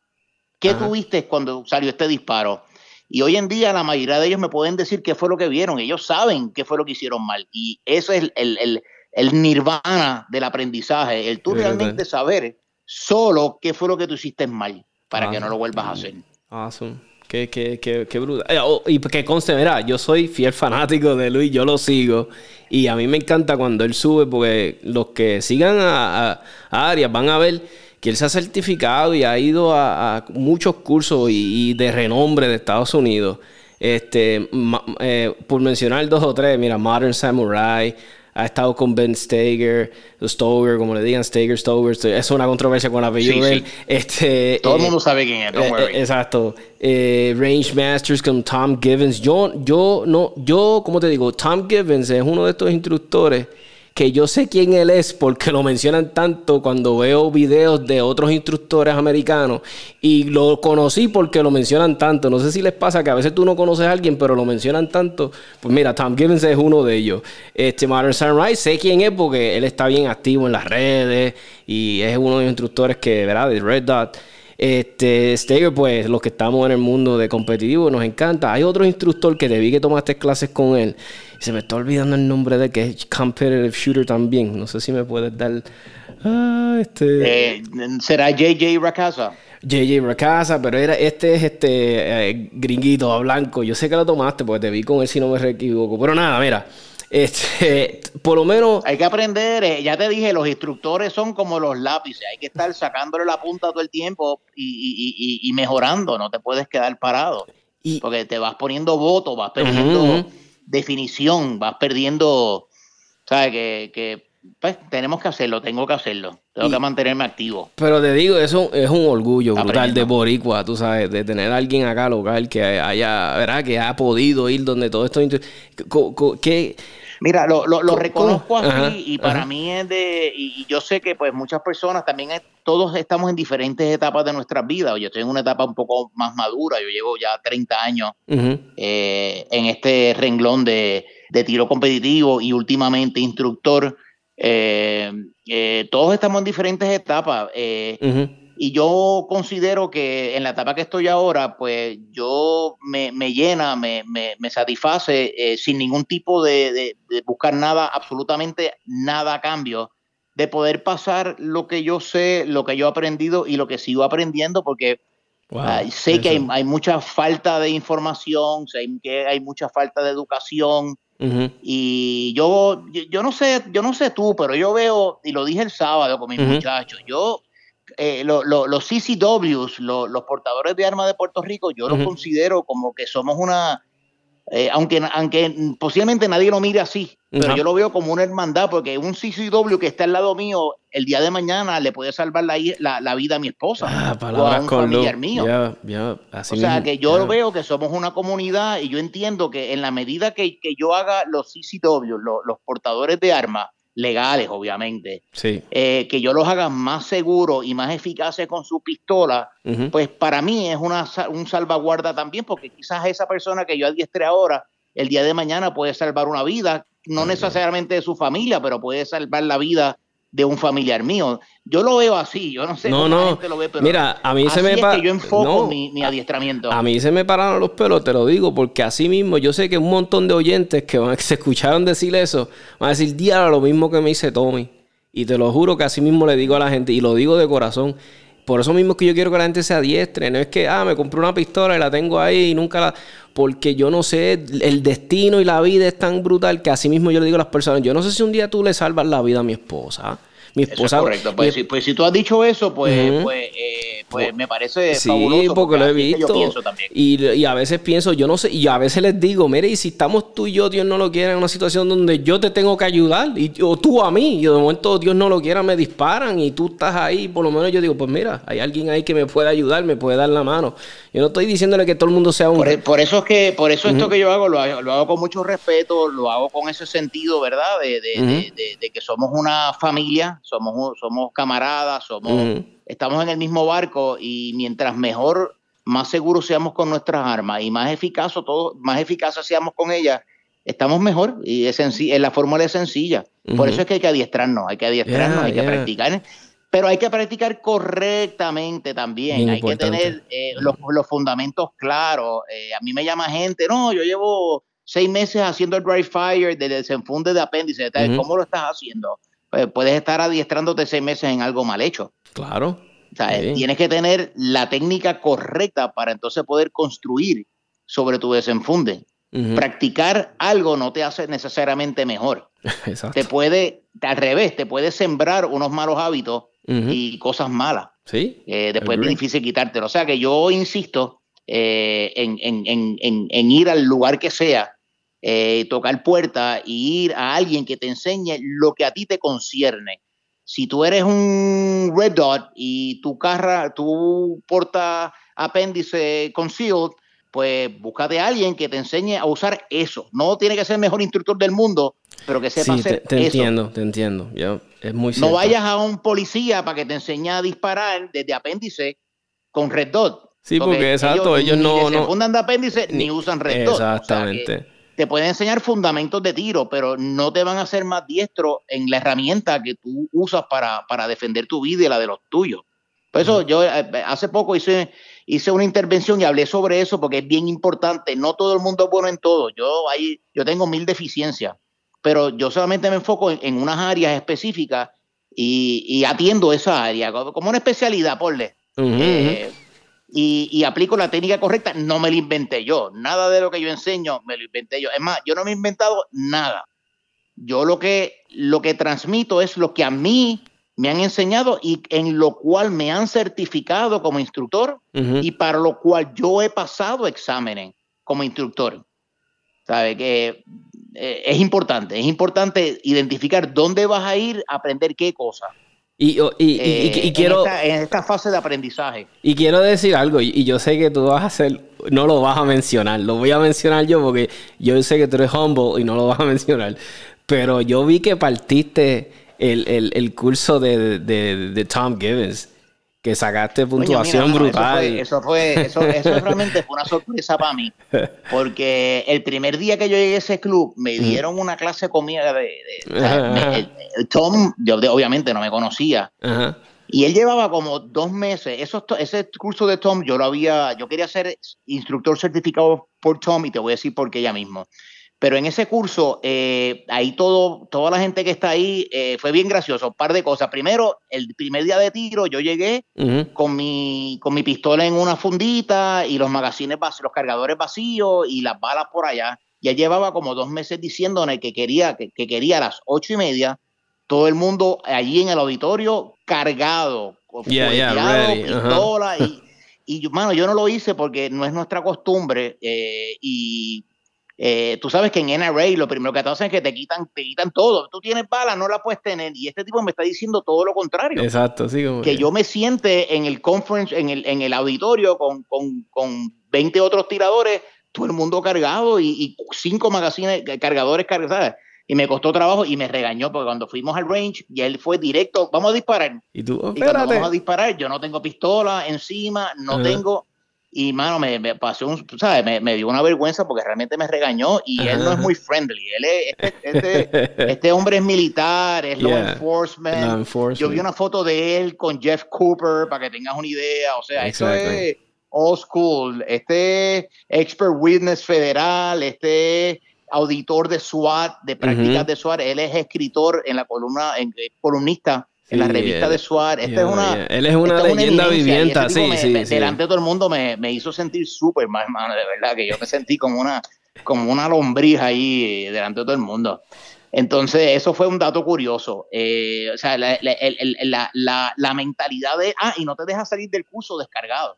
¿qué tuviste cuando salió este disparo? Y hoy en día la mayoría de ellos me pueden decir qué fue lo que vieron. Ellos saben qué fue lo que hicieron mal. Y eso es el, el, el, nirvana del aprendizaje, el tú realmente saber solo qué fue lo que tú hiciste mal para que no lo vuelvas a hacer. Awesome. Qué, qué, qué, qué brutal. Eh, oh, y que conste, mira, yo soy fiel fanático de Luis, yo lo sigo. Y a mí me encanta cuando él sube, porque los que sigan a, a, Arias van a ver que él se ha certificado y ha ido a, muchos cursos y, de renombre de Estados Unidos. Este, eh, por mencionar dos o tres, mira, Modern Samurai, ha estado con Ben Steger, Stoger, como le digan, Steger, Stoger, es una controversia con la apellido Este, Todo el mundo sabe quién es, don't eh, exacto. Eh, Range Masters con Tom Givens. Yo, yo, no, yo, como te digo, Tom Givens es uno de estos instructores que yo sé quién él es porque lo mencionan tanto cuando veo videos de otros instructores americanos y lo conocí porque lo mencionan tanto. No sé si les pasa que a veces tú no conoces a alguien, pero lo mencionan tanto. Pues mira, Tom Gibbons es uno de ellos. Este Modern Sunrise, sé quién es porque él está bien activo en las redes y es uno de los instructores que, ¿verdad? De Red Dot. Este, Steger, pues los que estamos en el mundo de competitivo nos encanta. Hay otro instructor que te vi que tomaste clases con él se me está olvidando el nombre de que es Competitive Shooter también. No sé si me puedes dar. Ah, este. Eh, ¿Será JJ Racasa? JJ Racasa, pero era, este es este eh, gringuito blanco. Yo sé que lo tomaste porque te vi con él si no me equivoco. Pero nada, mira. Este, por lo menos. Hay que aprender, eh, ya te dije, los instructores son como los lápices, hay que estar sacándole la punta todo el tiempo y, mejorando, no te puedes quedar parado. porque te vas poniendo voto, vas perdiendo definición, vas perdiendo, ¿sabes? Que, que pues tenemos que hacerlo, tengo que hacerlo, tengo que mantenerme activo. Pero te digo, eso es un orgullo brutal de Boricua, tú sabes, de tener a alguien acá local que haya, ¿verdad? Que ha podido ir donde todo esto... ¿Qué, Mira, lo, lo, reconozco así y para mí es de, y yo sé que pues muchas personas también, todos estamos en diferentes etapas de nuestras vidas. Yo estoy en una etapa un poco más madura, yo llevo ya 30 años eh, en este renglón de, tiro competitivo y últimamente instructor. Eh, eh, todos estamos en diferentes etapas. Y yo considero que en la etapa que estoy ahora, pues yo me, llena, me, satisface eh, sin ningún tipo de, buscar nada, absolutamente nada a cambio, de poder pasar lo que yo sé, lo que yo he aprendido y lo que sigo aprendiendo, porque ah, sé que hay, mucha falta de información, sé que hay mucha falta de educación. Y yo, yo, no sé, yo no sé tú, pero yo veo, y lo dije el sábado con mis muchachos, yo eh, los CCWs, los portadores de armas de Puerto Rico, yo los considero como que somos una, eh, aunque, aunque posiblemente nadie lo mire así, pero yo lo veo como una hermandad, porque un CCW que está al lado mío, el día de mañana le puede salvar la, la, vida a mi esposa ah, o a un familiar mío. o sea, que yo lo veo que somos una comunidad y yo entiendo que en la medida que, yo haga los CCW, los portadores de armas, legales, obviamente, eh, que yo los haga más seguros y más eficaces con su pistola, pues para mí es una, un salvaguarda también, porque quizás esa persona que yo adiestre ahora, el día de mañana puede salvar una vida, no necesariamente de su familia, pero puede salvar la vida de un familiar mío. Yo lo veo así, yo no sé no, cómo no. la gente lo ve, pero Mira, a mí se me es que yo enfoco mi, adiestramiento. A, mí se me pararon los pelos, te lo digo, porque así mismo yo sé que un montón de oyentes que, van, que *laughs* se escucharon decir eso van a decir, diablo, lo mismo que me dice Tommy. Y te lo juro que así mismo le digo a la gente, y lo digo de corazón. Por eso mismo que yo quiero que la gente se adiestre. No es que, ah, me compré una pistola y la tengo ahí y nunca la. Porque yo no sé, el destino y la vida es tan brutal que así mismo yo le digo a las personas, yo no sé si un día tú le salvas la vida a mi esposa. Mi esposa. correcto. Pues, si, pues si tú has dicho eso, pues, pues, eh, pues me parece sí, fabuloso. porque, lo he visto. Y, y, a veces pienso, yo no sé, y a veces les digo, mire, y si estamos tú y yo, Dios no lo quiera, en una situación donde yo te tengo que ayudar, y, o tú a mí, y de momento Dios no lo quiera, me disparan, y tú estás ahí, por lo menos yo digo, pues mira, hay alguien ahí que me puede ayudar, me puede dar la mano. Yo no estoy diciéndole que todo el mundo sea un... Por, e, eso es que, por eso esto que yo hago, lo, hago, con mucho respeto, lo hago con ese sentido, ¿verdad? De, de, de que somos una familia, somos, somos camaradas, somos, estamos en el mismo barco y mientras mejor, más seguros seamos con nuestras armas y más eficaz, todo, más eficaces seamos con ellas, estamos mejor y es la fórmula es sencilla. Por eso es que hay que adiestrarnos, hay que adiestrarnos, hay que practicar. Pero hay que practicar correctamente también. hay que tener eh, los, fundamentos claros. Eh, a mí me llama gente, no, yo llevo seis meses haciendo el dry fire de desenfunde de apéndice. ¿Cómo lo estás haciendo? Pues puedes estar adiestrándote seis meses en algo mal hecho. Claro. O sea, tienes que tener la técnica correcta para entonces poder construir sobre tu desenfunde. Practicar algo no te hace necesariamente mejor. *laughs* Exacto. Te puede, al revés, te puede sembrar unos malos hábitos y cosas malas. Sí. Eh, después es difícil quitártelo. O sea que yo insisto eh, en, ir al lugar que sea, eh, tocar puerta y ir a alguien que te enseñe lo que a ti te concierne. Si tú eres un red dot y tu carra, tu porta apéndice concealed, pues búscate a alguien que te enseñe a usar eso. No tiene que ser el mejor instructor del mundo, pero que sepa hacer te, te entiendo, te entiendo. es muy no vayas a un policía para que te enseñe a disparar desde apéndice con red dot. Sí, porque, exacto, ellos, no, no fundan de apéndice ni, usan red dot. Exactamente. Te pueden enseñar fundamentos de tiro, pero no te van a hacer más diestro en la herramienta que tú usas para, para defender tu vida y la de los tuyos. Por eso yo eh, hace poco hice hice una intervención y hablé sobre eso porque es bien importante. No todo el mundo es bueno en todo. Yo, ahí, yo tengo mil deficiencias, pero yo solamente me enfoco en, unas áreas específicas y, atiendo esa área como una especialidad, por eh, y, y, aplico la técnica correcta. No me la inventé yo. Nada de lo que yo enseño me lo inventé yo. Es más, yo no me he inventado nada. Yo lo que, lo que transmito es lo que a mí me han enseñado y en lo cual me han certificado como instructor y para lo cual yo he pasado exámenes como instructor. ¿Sabe? Que eh, es importante, es importante identificar dónde vas a ir a aprender qué cosa. Y, y, quiero. En esta, fase de aprendizaje. Y quiero decir algo, y, yo sé que tú vas a hacer. No lo vas a mencionar, lo voy a mencionar yo porque yo sé que tú eres humble y no lo vas a *laughs* mencionar. Pero yo vi que partiste el, curso de, Tom Gibbons, que sacaste puntuación brutal. Eso fue, eso, eso, *laughs* realmente fue una sorpresa para mí, porque el primer día que yo llegué a ese club me dieron una clase conmigo de, Tom, yo obviamente no me conocía. Y él llevaba como dos meses. Eso, ese curso de Tom, yo lo había, yo quería ser instructor certificado por Tom y te voy a decir por qué ya mismo. Pero en ese curso, eh, ahí todo, toda la gente que está ahí eh, fue bien gracioso. Un par de cosas. Primero, el primer día de tiro, yo llegué con, mi, con mi pistola en una fundita y los magazines, los cargadores vacíos y las balas por allá. Ya llevaba como dos meses diciéndome que quería, que, quería a las ocho y media todo el mundo allí en el auditorio cargado, yeah, pistola. y, y, mano, yo no lo hice porque no es nuestra costumbre eh, y eh, tú sabes que en NRA lo primero que te hacen es que te quitan, te quitan todo. Tú tienes bala, no la puedes tener. Y este tipo me está diciendo todo lo contrario. Exacto, sí. que, yo me siente en el conference, en el, en el auditorio con, con, con 20 otros tiradores, todo el mundo cargado y, cinco magazines, cargadores cargados. Y me costó trabajo y me regañó porque cuando fuimos al range y él fue directo, vamos a disparar. Y tú, y cuando vamos a disparar, yo no tengo pistola encima, no tengo y, mano, me, me pasó un, ¿sabes? Me, me, dio una vergüenza porque realmente me regañó y él no es muy friendly. Él es, este, este, *laughs* este hombre es militar, es law, enforcement. Yo vi una foto de él con Jeff Cooper para que tengas una idea. O sea, eso es old school. Este expert witness federal, este auditor de SWAT, de prácticas de SWAT. Él es escritor en la columna, en, columnista en la revista de Suárez. Esta es una, Él es una leyenda viviente, sí, sí, Delante de todo el mundo me, me hizo sentir súper mal, hermano, de verdad, que yo me sentí como una, como una lombriz ahí delante de todo el mundo. Entonces, eso fue un dato curioso. Eh, o sea, la, la, la, mentalidad de. Ah, y no te dejas salir del curso descargado.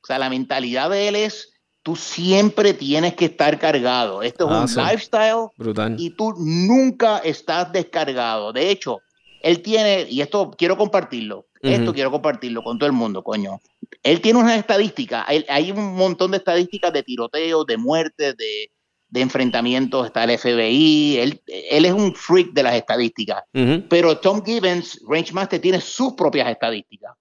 O sea, la mentalidad de él es: tú siempre tienes que estar cargado. Esto es un lifestyle. Brutal. Y tú nunca estás descargado. De hecho, él tiene, y esto quiero compartirlo, esto quiero compartirlo con todo el mundo, coño. Él tiene una estadística, hay, un montón de estadísticas de tiroteos, de muertes, de, enfrentamientos, está el FBI, él, él, es un freak de las estadísticas, pero Tom Gibbons, Range Master, tiene sus propias estadísticas.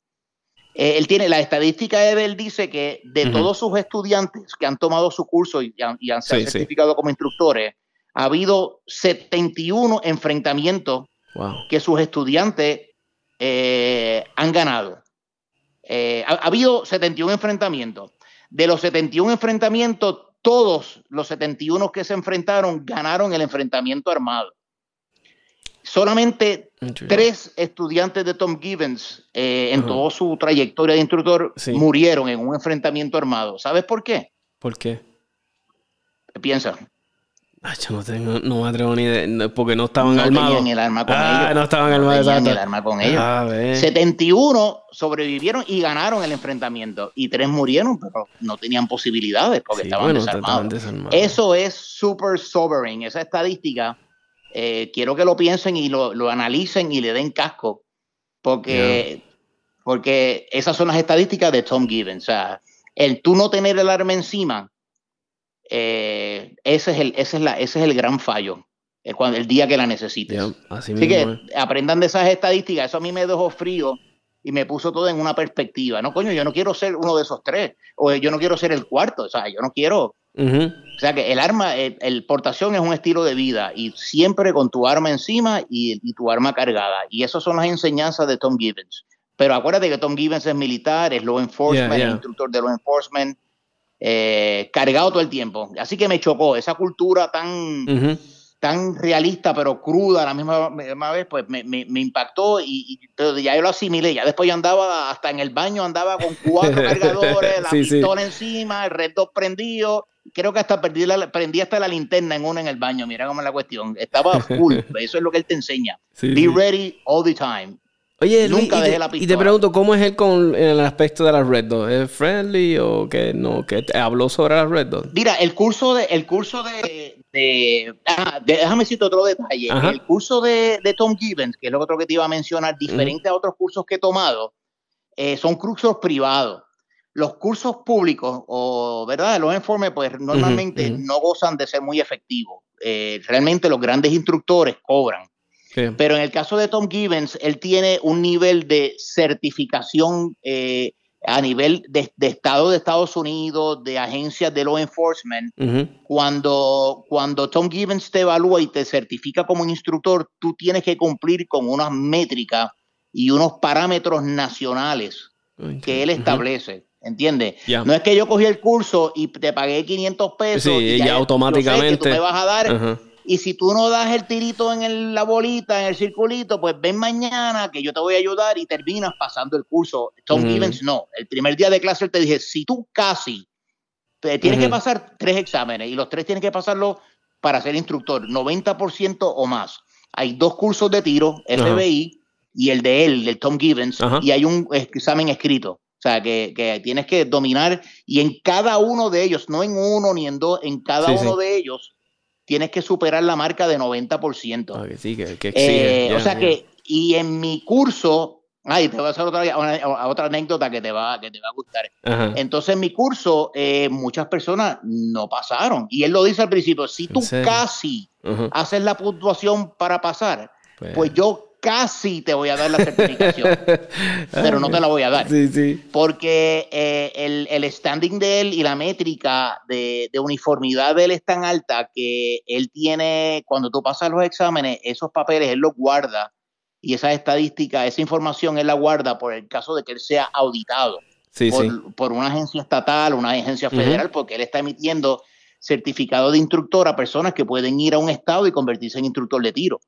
Eh, él tiene la estadística de él dice que de todos sus estudiantes que han tomado su curso y han, y han sido certificados como instructores, ha habido 71 enfrentamientos que sus estudiantes eh, han ganado. Eh, ha, habido 71 enfrentamientos. De los 71 enfrentamientos, todos los 71 que se enfrentaron ganaron el enfrentamiento armado. Solamente tres estudiantes de Tom Gibbons eh, en toda su trayectoria de instructor murieron en un enfrentamiento armado. ¿Sabes por qué? ¿Por qué? Piensa. Yo no, tengo, no me atrevo ni de, porque no estaban armados. No tenían el arma con ah, ellos. No estaban armados. No tenían el arma con ellos. 71 sobrevivieron y ganaron el enfrentamiento. Y tres murieron, pero no tenían posibilidades porque estaban, desarmados. Eso es super sobering. Esa estadística, eh, quiero que lo piensen y lo, lo, analicen y le den casco. Porque, porque esas son las estadísticas de Tom Gibbons. O sea, el tú no tener el arma encima eh, ese, es el, ese, es la, ese es el gran fallo, el, cuando, el día que la necesites. así, que aprendan de esas estadísticas, eso a mí me dejó frío y me puso todo en una perspectiva. No, coño, yo no quiero ser uno de esos tres, o yo no quiero ser el cuarto, o sea, yo no quiero... O sea que el arma, el, portación es un estilo de vida y siempre con tu arma encima y, tu arma cargada. Y esas son las enseñanzas de Tom Gibbons. Pero acuérdate que Tom Gibbons es militar, es law enforcement, es instructor de law enforcement, eh, cargado todo el tiempo. Así que me chocó esa cultura tan, tan realista pero cruda a la misma, vez, pues me, impactó y, ya yo lo asimilé. Ya después yo andaba hasta en el baño, andaba con cuatro *laughs* cargadores, la pistola encima, el red prendido. Creo que hasta perdí, la, prendí hasta la linterna en una en el baño. Mira cómo es la cuestión. Estaba full. *laughs* Eso es lo que él te enseña. Be ready all the time. Oye, Nunca y, te, y te pregunto, ¿cómo es él con el aspecto de las Red Dot? ¿Es friendly o que no? que habló sobre las Red Dot? Mira, el curso de, el curso de, déjame decirte otro detalle. El curso de, Tom Gibbons, que es lo otro que te iba a mencionar, diferente a otros cursos que he tomado, eh, son cursos privados. Los cursos públicos, o verdad, los informes, pues normalmente no gozan de ser muy efectivos. Eh, realmente los grandes instructores cobran. Pero en el caso de Tom Gibbons, él tiene un nivel de certificación eh, a nivel de, Estado de Estados Unidos, de agencias de law enforcement. cuando, cuando Tom Gibbons te evalúa y te certifica como instructor, tú tienes que cumplir con unas métricas y unos parámetros nacionales que él establece. ¿Entiendes? No es que yo cogí el curso y te pagué 500 pesos y ya, automáticamente tú me vas a dar y si tú no das el tirito en la bolita, en el circulito, pues ven mañana que yo te voy a ayudar y terminas pasando el curso. Tom Gibbons no. El primer día de clase él te dije, si tú casi te tienes que pasar tres exámenes y los tres tienes que pasarlo para ser instructor, 90% o más. Hay dos cursos de tiro, FBI y el de él, el Tom Gibbons, y hay un examen escrito. O sea, que, tienes que dominar y en cada uno de ellos, no en uno ni en dos, en cada uno de ellos tienes que superar la marca de 90%. Ah, sí, que, eh, o sea que, y en mi curso, ay, te voy a hacer otra, otra anécdota que te va, que te va a gustar. Entonces, en mi curso, eh, muchas personas no pasaron. Y él lo dice al principio, si tú casi haces la puntuación para pasar, pues, pues yo casi te voy a dar la certificación, *laughs* pero no te la voy a dar. Sí, sí. Porque eh, el, standing de él y la métrica de, uniformidad de él es tan alta que él tiene, cuando tú pasas los exámenes, esos papeles él los guarda y esa estadística, esa información él la guarda por el caso de que él sea auditado por, por, una agencia estatal, una agencia federal, porque él está emitiendo certificado de instructor a personas que pueden ir a un estado y convertirse en instructor de tiro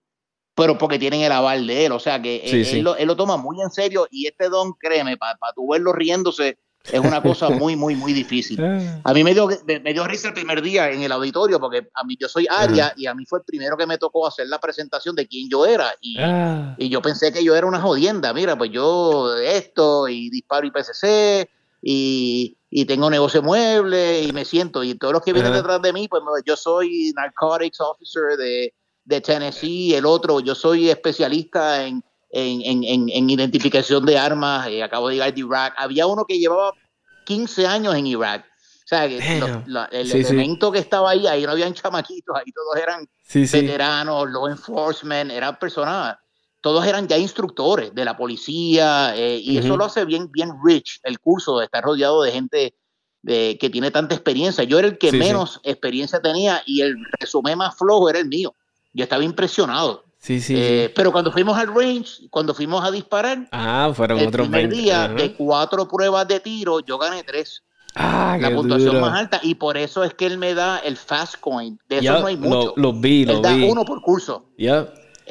pero porque tienen el aval de él. O sea que él, Lo, toma muy en serio y este don, créeme, para tu verlo riéndose, es una cosa *laughs* muy, muy, muy difícil. Ah. A mí me dio, me, dio risa el primer día en el auditorio porque a mí yo soy Aria y a mí fue el primero que me tocó hacer la presentación de quién yo era y, ah. y yo pensé que yo era una jodienda. Mira, pues yo esto y disparo y, y tengo negocio mueble y me siento y todos los que vienen detrás de mí, pues yo soy narcotics officer de de Tennessee, el otro, yo soy especialista en, identificación de armas, eh, acabo de llegar de Irak. Había uno que llevaba 15 años en Irak. O sea, el elemento que estaba ahí, ahí no habían chamaquitos, ahí todos eran veteranos, law enforcement, eran personas, todos eran ya instructores de la policía, eh, y eso lo hace bien, bien rich el curso de estar rodeado de gente de, que tiene tanta experiencia. Yo era el que menos experiencia tenía y el resumen más flojo era el mío. Yo estaba impresionado. Sí, sí, eh, Pero cuando fuimos al range, cuando fuimos a disparar, ah, fueron el primer día de cuatro pruebas de tiro, yo gané tres. Ah, la puntuación más alta y por eso es que él me da el fast coin. De eso no hay mucho. Lo, vi, lo él da uno por curso.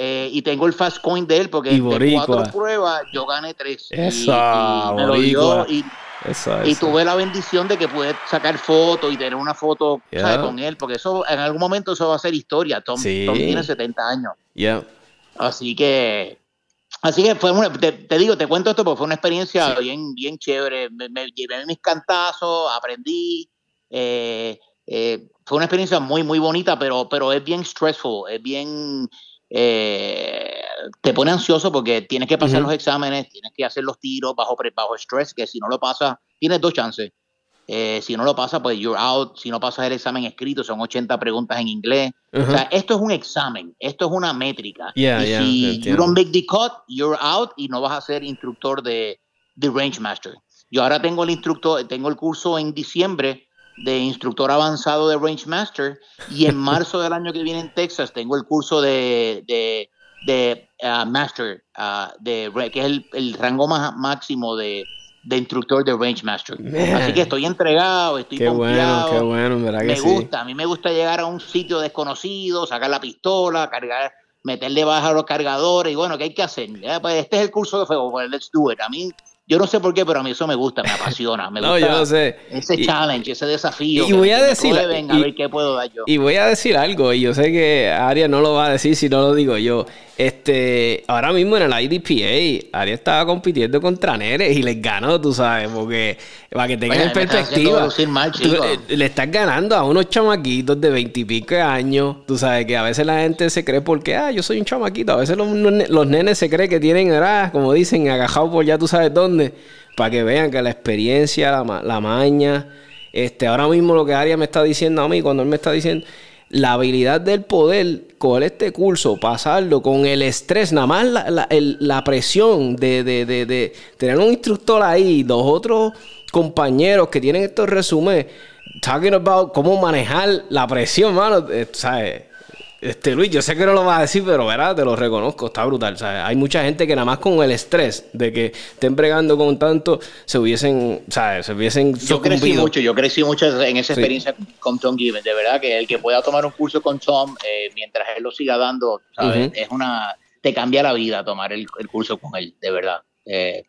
Eh, y tengo el fast coin de él porque de cuatro pruebas yo gané tres. Esa, y, me lo dio y, y tuve la bendición de que pude sacar fotos y tener una foto con él, porque eso en algún momento eso va a ser historia. Tom, tiene 70 años. Así que, así que fue te, digo, te cuento esto porque fue una experiencia bien, bien chévere. Me, llevé mis cantazos, aprendí. Eh, eh, fue una experiencia muy, muy bonita, pero, pero es bien stressful, es bien eh, te pone ansioso porque tienes que pasar los exámenes, tienes que hacer los tiros bajo, bajo estrés, que si no lo pasas, tienes dos chances. Eh, si no lo pasas, pues you're out. Si no pasas el examen escrito, son 80 preguntas en inglés. O sea, esto es un examen, esto es una métrica. y si you don't make the cut, you're out y no vas a ser instructor de, de Range Master. Yo ahora tengo el instructor, tengo el curso en diciembre de instructor avanzado de Range Master y en *laughs* marzo del año que viene en Texas tengo el curso de, de, de uh, Master, uh, de, que es el, el rango más máximo de, de instructor de Range Master. Así que estoy entregado, estoy qué bueno, qué bueno, ¿verdad Me gusta, a mí me gusta llegar a un sitio desconocido, sacar la pistola, cargar, meterle baja a los cargadores y bueno, ¿qué hay que hacer? Pues este es el curso de fuego, pues let's do it. A mí yo no sé por qué, pero a mí eso me gusta, me apasiona. Me *laughs* no, yo no sé. Ese challenge, ese desafío. Y voy a decir. a ver qué puedo dar yo. Y voy a decir algo, y yo sé que Aria no lo va a decir si no lo digo yo. Este, ahora mismo en el IDPA, Aria estaba compitiendo contra Neres y les ganó, tú sabes, porque para que tengan en perspectiva, eh, le estás ganando a unos chamaquitos de veintipico años, tú sabes que a veces la gente se cree porque, ah, yo soy un chamaquito, a veces los, los nenes se creen que tienen, edad, como dicen, agajado por ya tú sabes dónde, para que vean que la experiencia, la, la maña, este, ahora mismo lo que Aria me está diciendo a mí, cuando él me está diciendo la habilidad del poder coger este curso, pasarlo con el estrés, nada más la, presión de, de, tener un instructor ahí, dos otros compañeros que tienen estos resúmenes, talking about cómo manejar la presión, mano, eh, ¿sabes? Este Luis, yo sé que no lo vas a decir, pero verá, te lo reconozco, está brutal. Sea, hay mucha gente que nada más con el estrés de que estén bregando con tanto, se hubiesen, ¿sabes? Se hubiesen Yo crecí mucho, yo crecí mucho en esa experiencia con Tom Gibbons. De verdad que el que pueda tomar un curso con Tom eh, mientras él lo siga dando, ¿sabes? Es una. Te cambia la vida tomar el, curso con él, de verdad. Eh,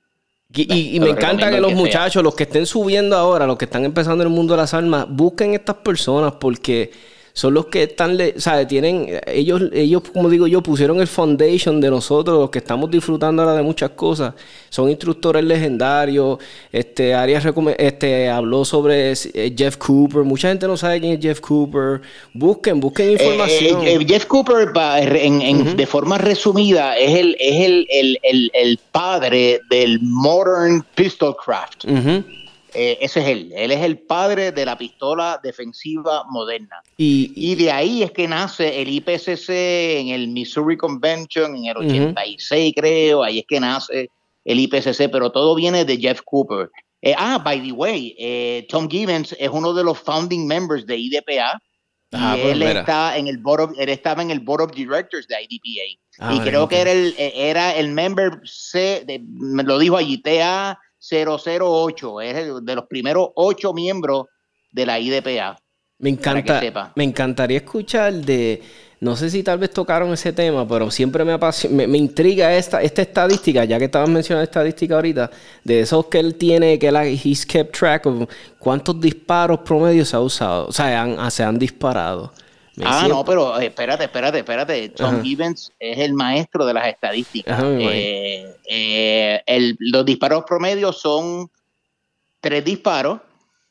y, me encanta que los muchachos, los que estén subiendo ahora, los que están empezando en el mundo de las armas, busquen estas personas porque son los que están, ¿sabes? Tienen, ellos, ellos, como digo yo, pusieron el foundation de nosotros, los que estamos disfrutando ahora de muchas cosas. Son instructores legendarios. Este, Arias este, habló sobre eh, Jeff Cooper. Mucha gente no sabe quién es Jeff Cooper. Busquen, busquen eh, información. Eh, Jeff Cooper, en, de forma resumida, es el, es el, el, el, padre del modern pistol craft. Eh, ese es él. Él es el padre de la pistola defensiva moderna. Y, de ahí es que nace el IPCC en el Missouri Convention en el 86, creo. Ahí es que nace el IPCC, pero todo viene de Jeff Cooper. Eh, ah, by the way, eh, Tom Gibbons es uno de los founding members de IDPA. Ah, y pues él, está en el board él estaba en el Board of Directors de IDPA. Ah, y creo que era el, era el member C, de, me lo dijo allí, TA 008, es de los primeros ocho miembros de la IDPA. Me encanta, me encantaría escuchar de, no sé si tal vez tocaron ese tema, pero siempre me, me, me, intriga esta, esta estadística, ya que estabas mencionando estadística ahorita, de esos que él tiene, que él he's kept track of cuántos disparos promedio se ha usado, o sea, se han disparado. Ah, no, pero eh, espérate, espérate, espérate. Tom Gibbons es el maestro de las estadísticas. Eh, eh, los disparos promedios son tres disparos.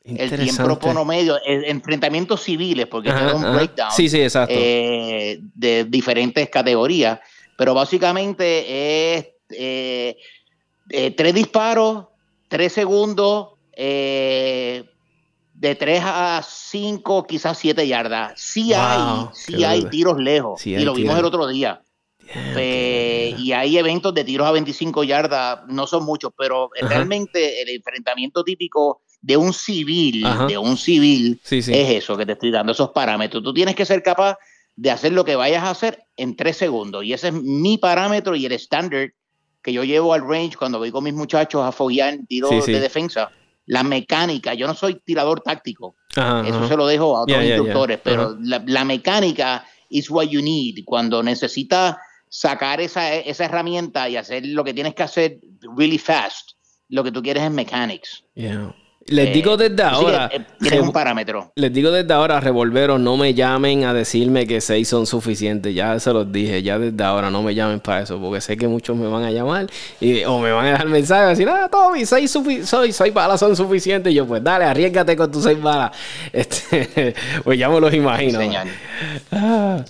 El tiempo promedio, enfrentamientos civiles, porque es un breakdown sí, sí, exacto. de diferentes categorías. Pero básicamente es tres disparos, tres segundos, de 3 a 5, quizás 7 yardas. Sí hay, sí hay tiros lejos. y lo vimos el otro día. y hay eventos de tiros a 25 yardas, no son muchos, pero realmente el enfrentamiento típico de un civil, de un civil, es eso que te estoy dando, esos parámetros. Tú tienes que ser capaz de hacer lo que vayas a hacer en tres segundos. Y ese es mi parámetro y el estándar que yo llevo al range cuando voy con mis muchachos a foguear en tiro de defensa. La mecánica, yo no soy tirador táctico, eso se lo dejo a otros instructores, pero la, la, mecánica is what you need. Cuando necesitas sacar esa, esa herramienta y hacer lo que tienes que hacer really fast, lo que tú quieres es mechanics. Les digo eh, desde ahora. Tienes un parámetro. Les digo desde ahora, revolveros, no me llamen a decirme que seis son suficientes. Ya se los dije, ya desde ahora no me llamen para eso, porque sé que muchos me van a llamar y, o me van a dejar mensajes y decir, ah, Tommy, seis, soy, seis balas son suficientes. Y yo, pues dale, arriesgate con tus seis balas. *laughs* Este, pues ya me los imagino. Ah,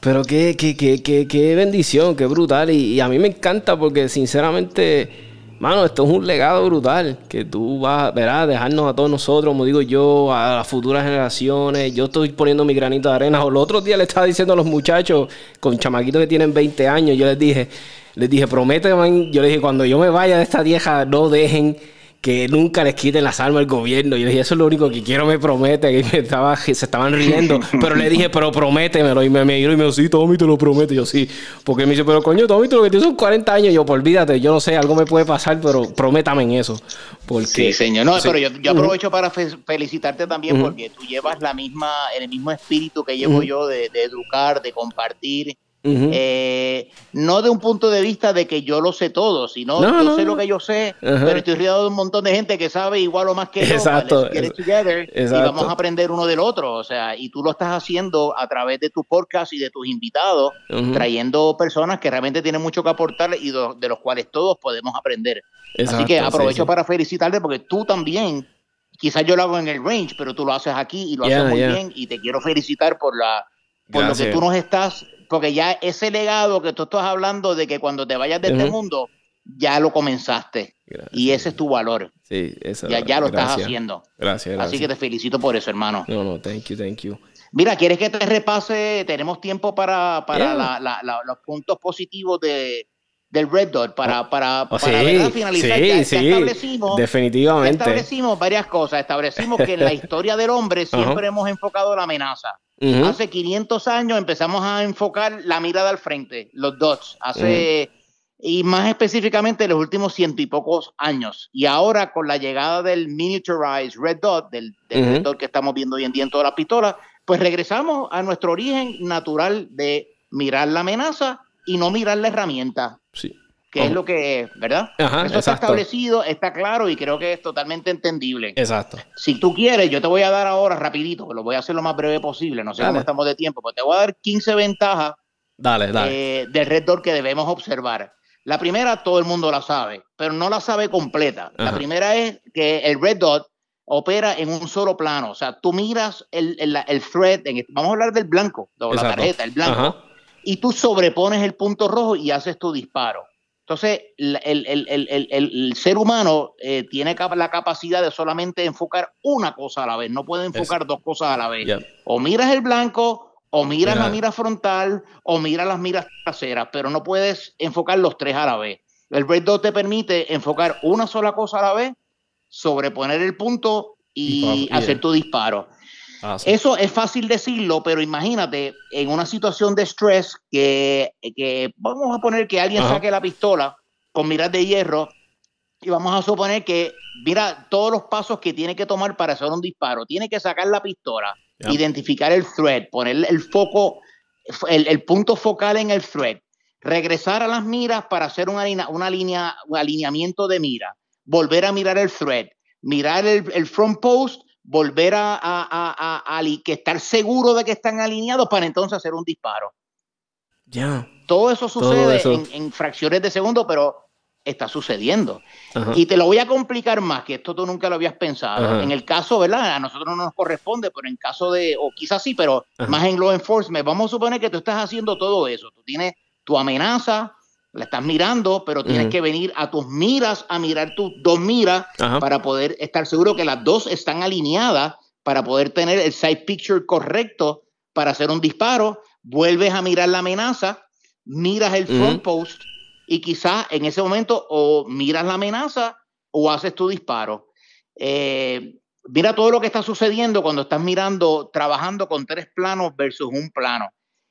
pero qué, qué, qué, qué, qué bendición, qué brutal. y a mí me encanta porque sinceramente Mano, esto es un legado brutal que tú vas, verás, dejarnos a todos nosotros, como digo yo, a las futuras generaciones. Yo estoy poniendo mi granito de arena. O el otro día le estaba diciendo a los muchachos con chamaquitos que tienen 20 años, yo les dije, les dije, promete, yo les dije, cuando yo me vaya de esta vieja, no dejen que nunca les quiten las armas al gobierno. Y yo dije, eso es lo único que quiero, me promete. *laughs* Y me estaba, se estaban riendo. pero le dije, pero prométemelo. Y me miró y me dijo, sí, Tommy, te lo prometo. Y yo, sí. Porque me dice, pero coño, Tommy, tú lo que tienes son 40 años. Y yo, pues olvídate, yo no sé, algo me puede pasar, pero prométame en eso. Porque, sí, señor. No, pero yo, aprovecho para felicitarte también porque tú llevas la misma, el mismo espíritu que llevo yo de, de educar, de compartir eh, no de un punto de vista de que yo lo sé todo, sino yo sé lo que yo sé, pero estoy rodeado de un montón de gente que sabe igual o más que yo. Exacto. y vamos a aprender uno del otro. O sea, y tú lo estás haciendo a través de tu podcast y de tus invitados, trayendo personas que realmente tienen mucho que aportar y de, los cuales todos podemos aprender. Así que aprovecho para felicitarte porque tú también quizás yo lo hago en el range, pero tú lo haces aquí y lo haces muy bien y te quiero felicitar por la por lo que tú nos estás porque ya ese legado que tú estás hablando de que cuando te vayas de este mundo, ya lo comenzaste. Y ese es tu valor. Sí. Ya, ya lo estás haciendo. Gracias, Así que te felicito por eso, hermano. No, no, thank you, thank you. Mira, ¿quieres que te repase? Tenemos tiempo para, los puntos positivos de, del Red Dot para, oh, para, oh, para finalizar. Sí, sí, establecimos, definitivamente. establecimos varias cosas. Establecimos que en la *laughs* historia del hombre siempre hemos enfocado la amenaza. Hace 500 años empezamos a enfocar la mirada al frente, los dots. Hace, y más específicamente los últimos ciento y pocos años. Y ahora con la llegada del miniaturized red dot, del, red dot que estamos viendo hoy en día en todas las pistolas, pues regresamos a nuestro origen natural de mirar la amenaza y no mirar la herramienta. Sí que es lo que es, ¿verdad? Eso está establecido, está claro y creo que es totalmente entendible. Exacto. Si tú quieres, yo te voy a dar ahora rapidito, lo voy a hacer lo más breve posible, no sé cómo estamos de tiempo, pero te voy a dar 15 ventajas dale, dale. Eh, del Red Door que debemos observar. La primera, todo el mundo la sabe, pero no la sabe completa. La primera es que el Red Dot opera en un solo plano. O sea, tú miras el, el, thread, en, vamos a hablar del blanco, de la tarjeta, el blanco, y tú sobrepones el punto rojo y haces tu disparo. Entonces, el, ser humano eh, tiene la capacidad de solamente enfocar una cosa a la vez, no puede enfocar dos cosas a la vez. O miras el blanco, o miras la mira frontal, o miras las miras traseras, pero no puedes enfocar los tres a la vez. El Red Dot te permite enfocar una sola cosa a la vez, sobreponer el punto y hacer tu disparo. Ah, Eso es fácil decirlo, pero imagínate en una situación de estrés que, vamos a poner que alguien saque la pistola con miras de hierro y vamos a suponer que mira todos los pasos que tiene que tomar para hacer un disparo. Tiene que sacar la pistola, identificar el thread, poner el foco, el, punto focal en el thread, regresar a las miras para hacer una, una línea, un alineamiento de mira, volver a mirar el thread, mirar el, el front post volver a, a, a, que estar seguro de que están alineados para entonces hacer un disparo. Ya. Todo eso sucede En, fracciones de segundo, pero está sucediendo. Y te lo voy a complicar más, que esto tú nunca lo habías pensado. En el caso, ¿verdad? A nosotros no nos corresponde, pero en caso de, o quizás sí, pero más en law enforcement, vamos a suponer que tú estás haciendo todo eso. Tú tienes tu amenaza, la estás mirando, pero tienes que venir a tus miras a mirar tus dos miras para poder estar seguro que las dos están alineadas para poder tener el side picture correcto para hacer un disparo. Vuelves a mirar la amenaza, miras el front post y quizás en ese momento o miras la amenaza o haces tu disparo. Eh, mira todo lo que está sucediendo cuando estás mirando, trabajando con tres planos versus un plano.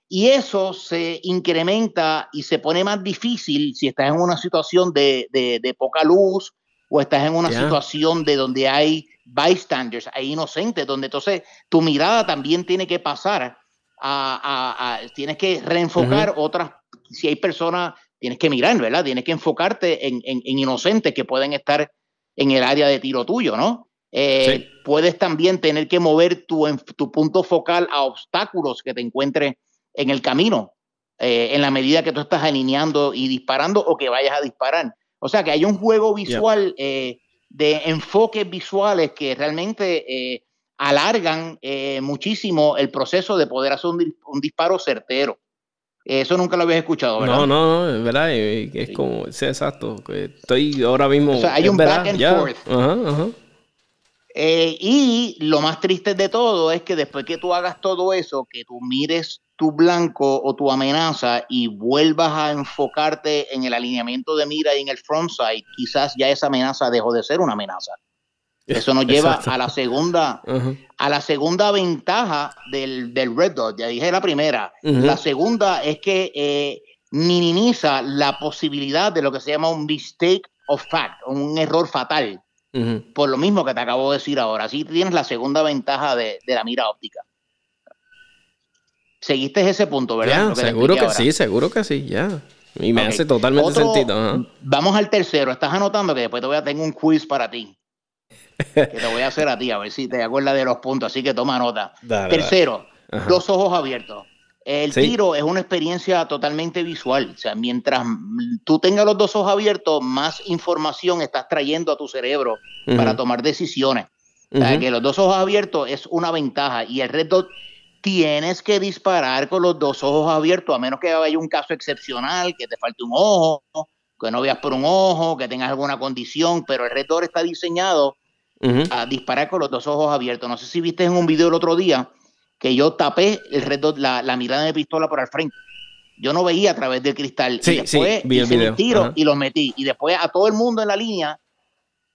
Y eso se incrementa y se pone más difícil si estás en una situación de, poca luz o estás en una situación de donde hay bystanders, hay inocentes, donde entonces tu mirada también tiene que pasar a, tienes que reenfocar otras, si hay personas, tienes que mirar, ¿verdad? Tienes que enfocarte en, inocentes que pueden estar en el área de tiro tuyo, ¿no? Eh, puedes también tener que mover tu, tu punto focal a obstáculos que te encuentres en el camino, eh, en la medida que tú estás alineando y disparando o que vayas a disparar. O sea que hay un juego visual eh, de enfoques visuales que realmente eh, alargan muchísimo el proceso de poder hacer un, disparo certero. Eso nunca lo habías escuchado, ¿verdad? No, no, no, es verdad, es como, es exacto. Estoy ahora mismo. O sea, hay un back and forth. y lo más triste de todo es que después que tú hagas todo eso, que tú mires tu blanco o tu amenaza y vuelvas a enfocarte en el alineamiento de mira y en el frontside, quizás ya esa amenaza dejó de ser una amenaza. Eso nos *laughs* lleva a la segunda, a la segunda ventaja del, Red Dot. Ya dije la primera. La segunda es que eh, minimiza la posibilidad de lo que se llama un mistake of fact, un error fatal. Por lo mismo que te acabo de decir ahora. Así tienes la segunda ventaja de la mira óptica seguiste ese punto, ¿verdad? seguro que sí, seguro que sí, ya. Y me hace totalmente sentido. Vamos al tercero. Estás anotando que después te voy a tener un quiz para ti. que te voy a hacer a ti, a ver si te acuerdas de los puntos. Así que toma nota. tercero, dos ojos abiertos. El tiro es una experiencia totalmente visual. O sea, mientras tú tengas los dos ojos abiertos, más información estás trayendo a tu cerebro para tomar decisiones. O sea, que los dos ojos abiertos es una ventaja. Y el Red Dot tienes que disparar con los dos ojos abiertos, a menos que haya un caso excepcional, que te falte un ojo, que no veas por un ojo, que tengas alguna condición, pero el Red está diseñado a disparar con los dos ojos abiertos. No sé si viste en un video el otro día que yo tapé el Red la, mirada de pistola por el frente. Yo no veía a través del cristal. Sí, y después sí, vi el tiro y lo metí. Y después a todo el mundo en la línea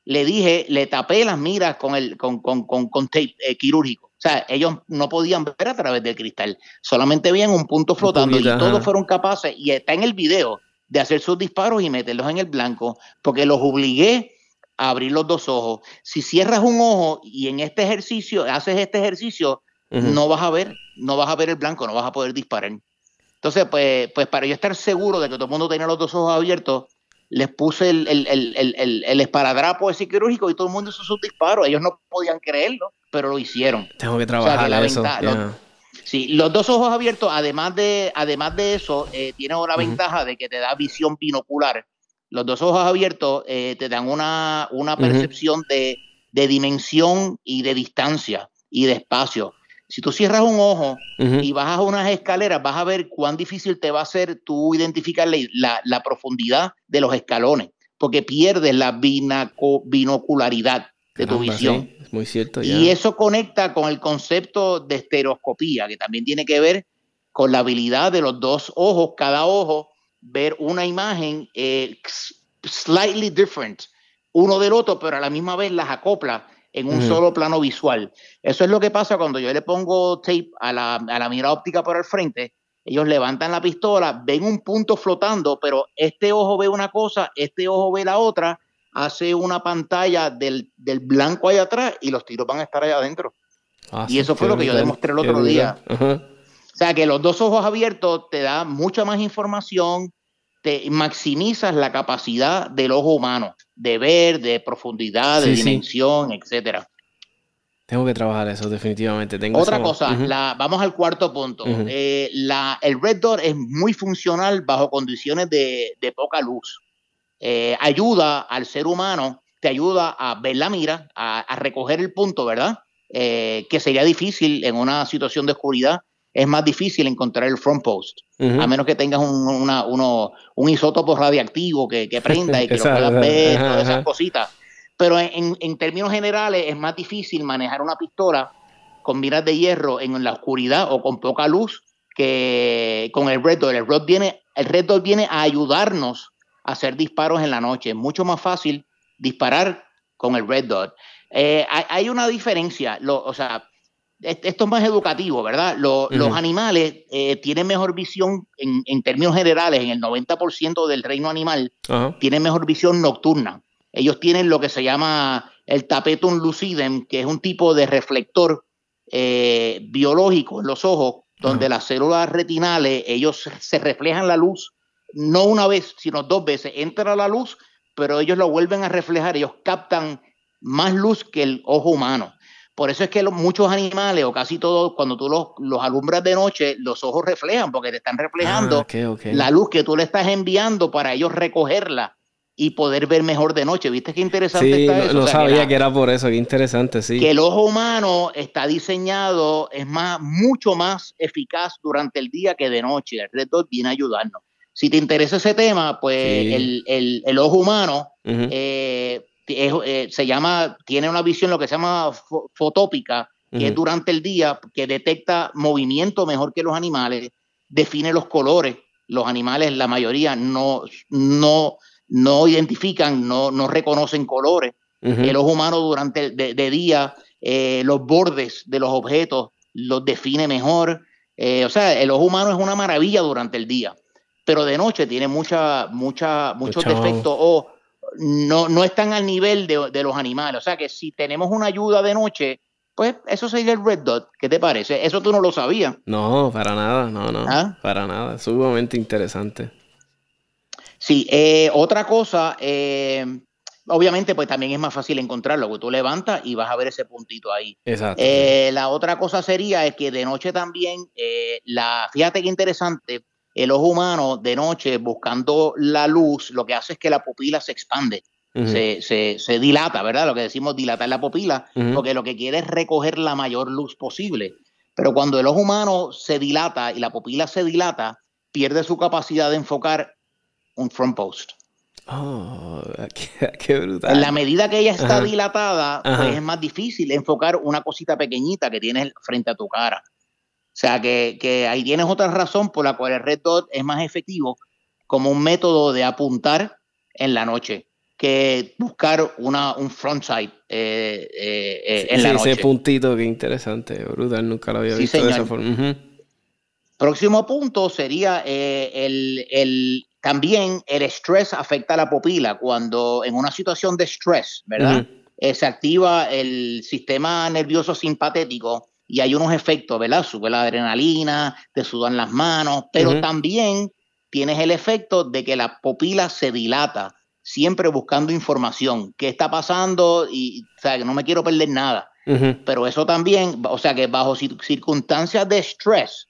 le dije, le tapé las miras con el con, con, con, tape eh, quirúrgico. O sea, ellos no podían ver a través del cristal, solamente veían un punto flotando y todos fueron capaces, y está en el video, de hacer sus disparos y meterlos en el blanco, porque los obligué a abrir los dos ojos. Si cierras un ojo y en este ejercicio, haces este ejercicio, no vas a ver, no vas a ver el blanco, no vas a poder disparar. Entonces, pues, pues para yo estar seguro de que todo el mundo tenía los dos ojos abiertos, les puse el, el, el, el, esparadrapo ese quirúrgico y todo el mundo hizo sus disparos. Ellos no podían creerlo, pero lo hicieron. Tengo que trabajar eso. los, sí, los dos ojos abiertos, además de, además de eso, eh, tienen una ventaja de que te da visión binocular. Los dos ojos abiertos eh, te dan una, una percepción de, de dimensión y de distancia y de espacio. Si tú cierras un ojo y bajas unas escaleras, vas a ver cuán difícil te va a ser tú identificar la, profundidad de los escalones, porque pierdes la binocularidad de tu visión. es muy cierto. Y eso conecta con el concepto de estereoscopía, que también tiene que ver con la habilidad de los dos ojos, cada ojo, ver una imagen eh, slightly different uno del otro, pero a la misma vez las acopla en un solo plano visual. Eso es lo que pasa cuando yo le pongo tape a la, a la mira óptica por el frente. Ellos levantan la pistola, ven un punto flotando, pero este ojo ve una cosa, este ojo ve la otra, hace una pantalla del, del blanco ahí atrás y los tiros van a estar allá adentro. Ah, y eso fue lo que yo demostré el otro día. O sea, que los dos ojos abiertos te da mucha más información, te maximizas la capacidad del ojo humano de ver, de profundidad, de dimensión, etcétera. Tengo que trabajar eso, definitivamente. Tengo Otra cosa, la, vamos al cuarto punto. Eh, la, el Red Dot es muy funcional bajo condiciones de, de poca luz. Eh, ayuda al ser humano, te ayuda a ver la mira, a, recoger el punto, ¿verdad? Eh, que sería difícil en una situación de oscuridad es más difícil encontrar el front post, a menos que tengas un, una, uno, un isótopo radiactivo que, que prenda y que lo *laughs* puedas ver, todas esas cositas. Pero en, en, términos generales es más difícil manejar una pistola con miras de hierro en la oscuridad o con poca luz que con el Red Dot. El Red, viene, el Red Dot viene a ayudarnos hacer disparos en la noche. Es mucho más fácil disparar con el Red Dot. hay una diferencia, o sea, esto es más educativo, ¿verdad? Los animales tienen mejor visión en, términos generales, en el 90% del reino animal, tienen mejor visión nocturna. Ellos tienen lo que se llama el tapetum lucidum, que es un tipo de reflector eh, biológico en los ojos, donde las células retinales, ellos se reflejan la luz, no una vez, sino dos veces. Entra la luz, pero ellos lo vuelven a reflejar, ellos captan más luz que el ojo humano. Por eso es que muchos animales, o casi todos, cuando tú los, los, alumbras de noche, los ojos reflejan, porque te están reflejando ah, la luz que tú le estás enviando para ellos recogerla y poder ver mejor de noche. ¿Viste qué interesante sí, está eso? No, sabía que, era por eso, qué interesante, sí. Que el ojo humano está diseñado, es más, mucho más eficaz durante el día que de noche. El Red Dot viene a ayudarnos. Si te interesa ese tema, pues el, el, el, ojo humano eh, eh, se llama, tiene una visión lo que se llama fotópica, que es durante el día, que detecta movimiento mejor que los animales, define los colores. Los animales, la mayoría, no, no, no identifican, no, no reconocen colores. El ojo humano durante el de, día, eh, los bordes de los objetos los define mejor. O sea, el ojo humano es una maravilla durante el día, pero de noche tiene mucha, mucha, muchos defectos o no, no están al nivel de, los animales. O sea que si tenemos una ayuda de noche, pues eso sería el red dot. ¿Qué te parece? Eso tú no lo sabías. No, para nada, no, no. ¿Ah? Para nada. Sumamente interesante. Sí, eh, otra cosa, eh, obviamente, pues también es más fácil encontrarlo, porque tú levantas y vas a ver ese puntito ahí. Exacto. Eh, la otra cosa sería es que de noche también, la, fíjate qué interesante, el ojo humano de noche buscando la luz, lo que hace es que la pupila se expande. se, se, dilata, ¿verdad? Lo que decimos dilatar la pupila, porque lo que quiere es recoger la mayor luz posible. Pero cuando el ojo humano se dilata y la pupila se dilata, pierde su capacidad de enfocar un front post. Oh, *laughs* qué, brutal. En la medida que ella está dilatada, pues es más difícil enfocar una cosita pequeñita que tienes frente a tu cara. O sea que, que, ahí tienes otra razón por la cual el red dot es más efectivo como un método de apuntar en la noche que buscar una, un frontside eh, eh, eh, en la noche. Ese puntito, qué interesante, brutal, nunca lo había visto de esa forma. Próximo punto sería el, el, también el estrés afecta a la pupila cuando en una situación de estrés, ¿verdad? Eh, se activa el sistema nervioso simpatético y hay unos efectos, ¿verdad? Sube la adrenalina, te sudan las manos, pero también tienes el efecto de que la pupila se dilata, siempre buscando información. ¿Qué está pasando? Y, o sea, que no me quiero perder nada. Pero eso también, o sea, que bajo circunstancias de estrés,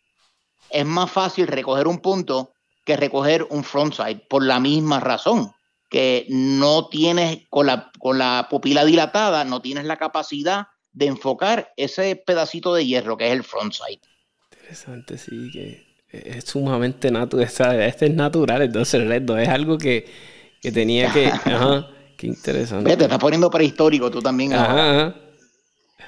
es más fácil recoger un punto que recoger un frontside por la misma razón, que no tienes con la, con la pupila dilatada, no tienes la capacidad de enfocar ese pedacito de hierro que es el frontside. Interesante, sí, que es sumamente natural, este es natural, entonces el reto es algo que, que tenía que... *laughs* Ajá, qué interesante. Te estás poniendo prehistórico tú también. Ajá,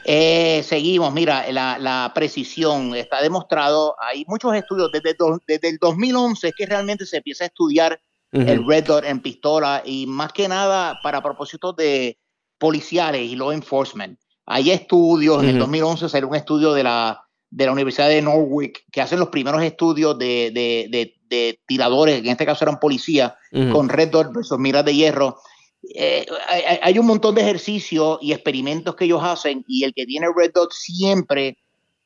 eh, seguimos, mira, la, precisión está demostrado, hay muchos estudios desde, desde el 2011 que realmente se empieza a estudiar el red dot en pistola y más que nada para propósitos de policiales y law enforcement. Hay estudios, en el 2011 salió un estudio de la, de la Universidad de Norwich que hacen los primeros estudios de, de, de, tiradores, en este caso eran policías, con red dot versus miras de hierro. Eh, hay, un montón de ejercicios y experimentos que ellos hacen y el que tiene Red Dot siempre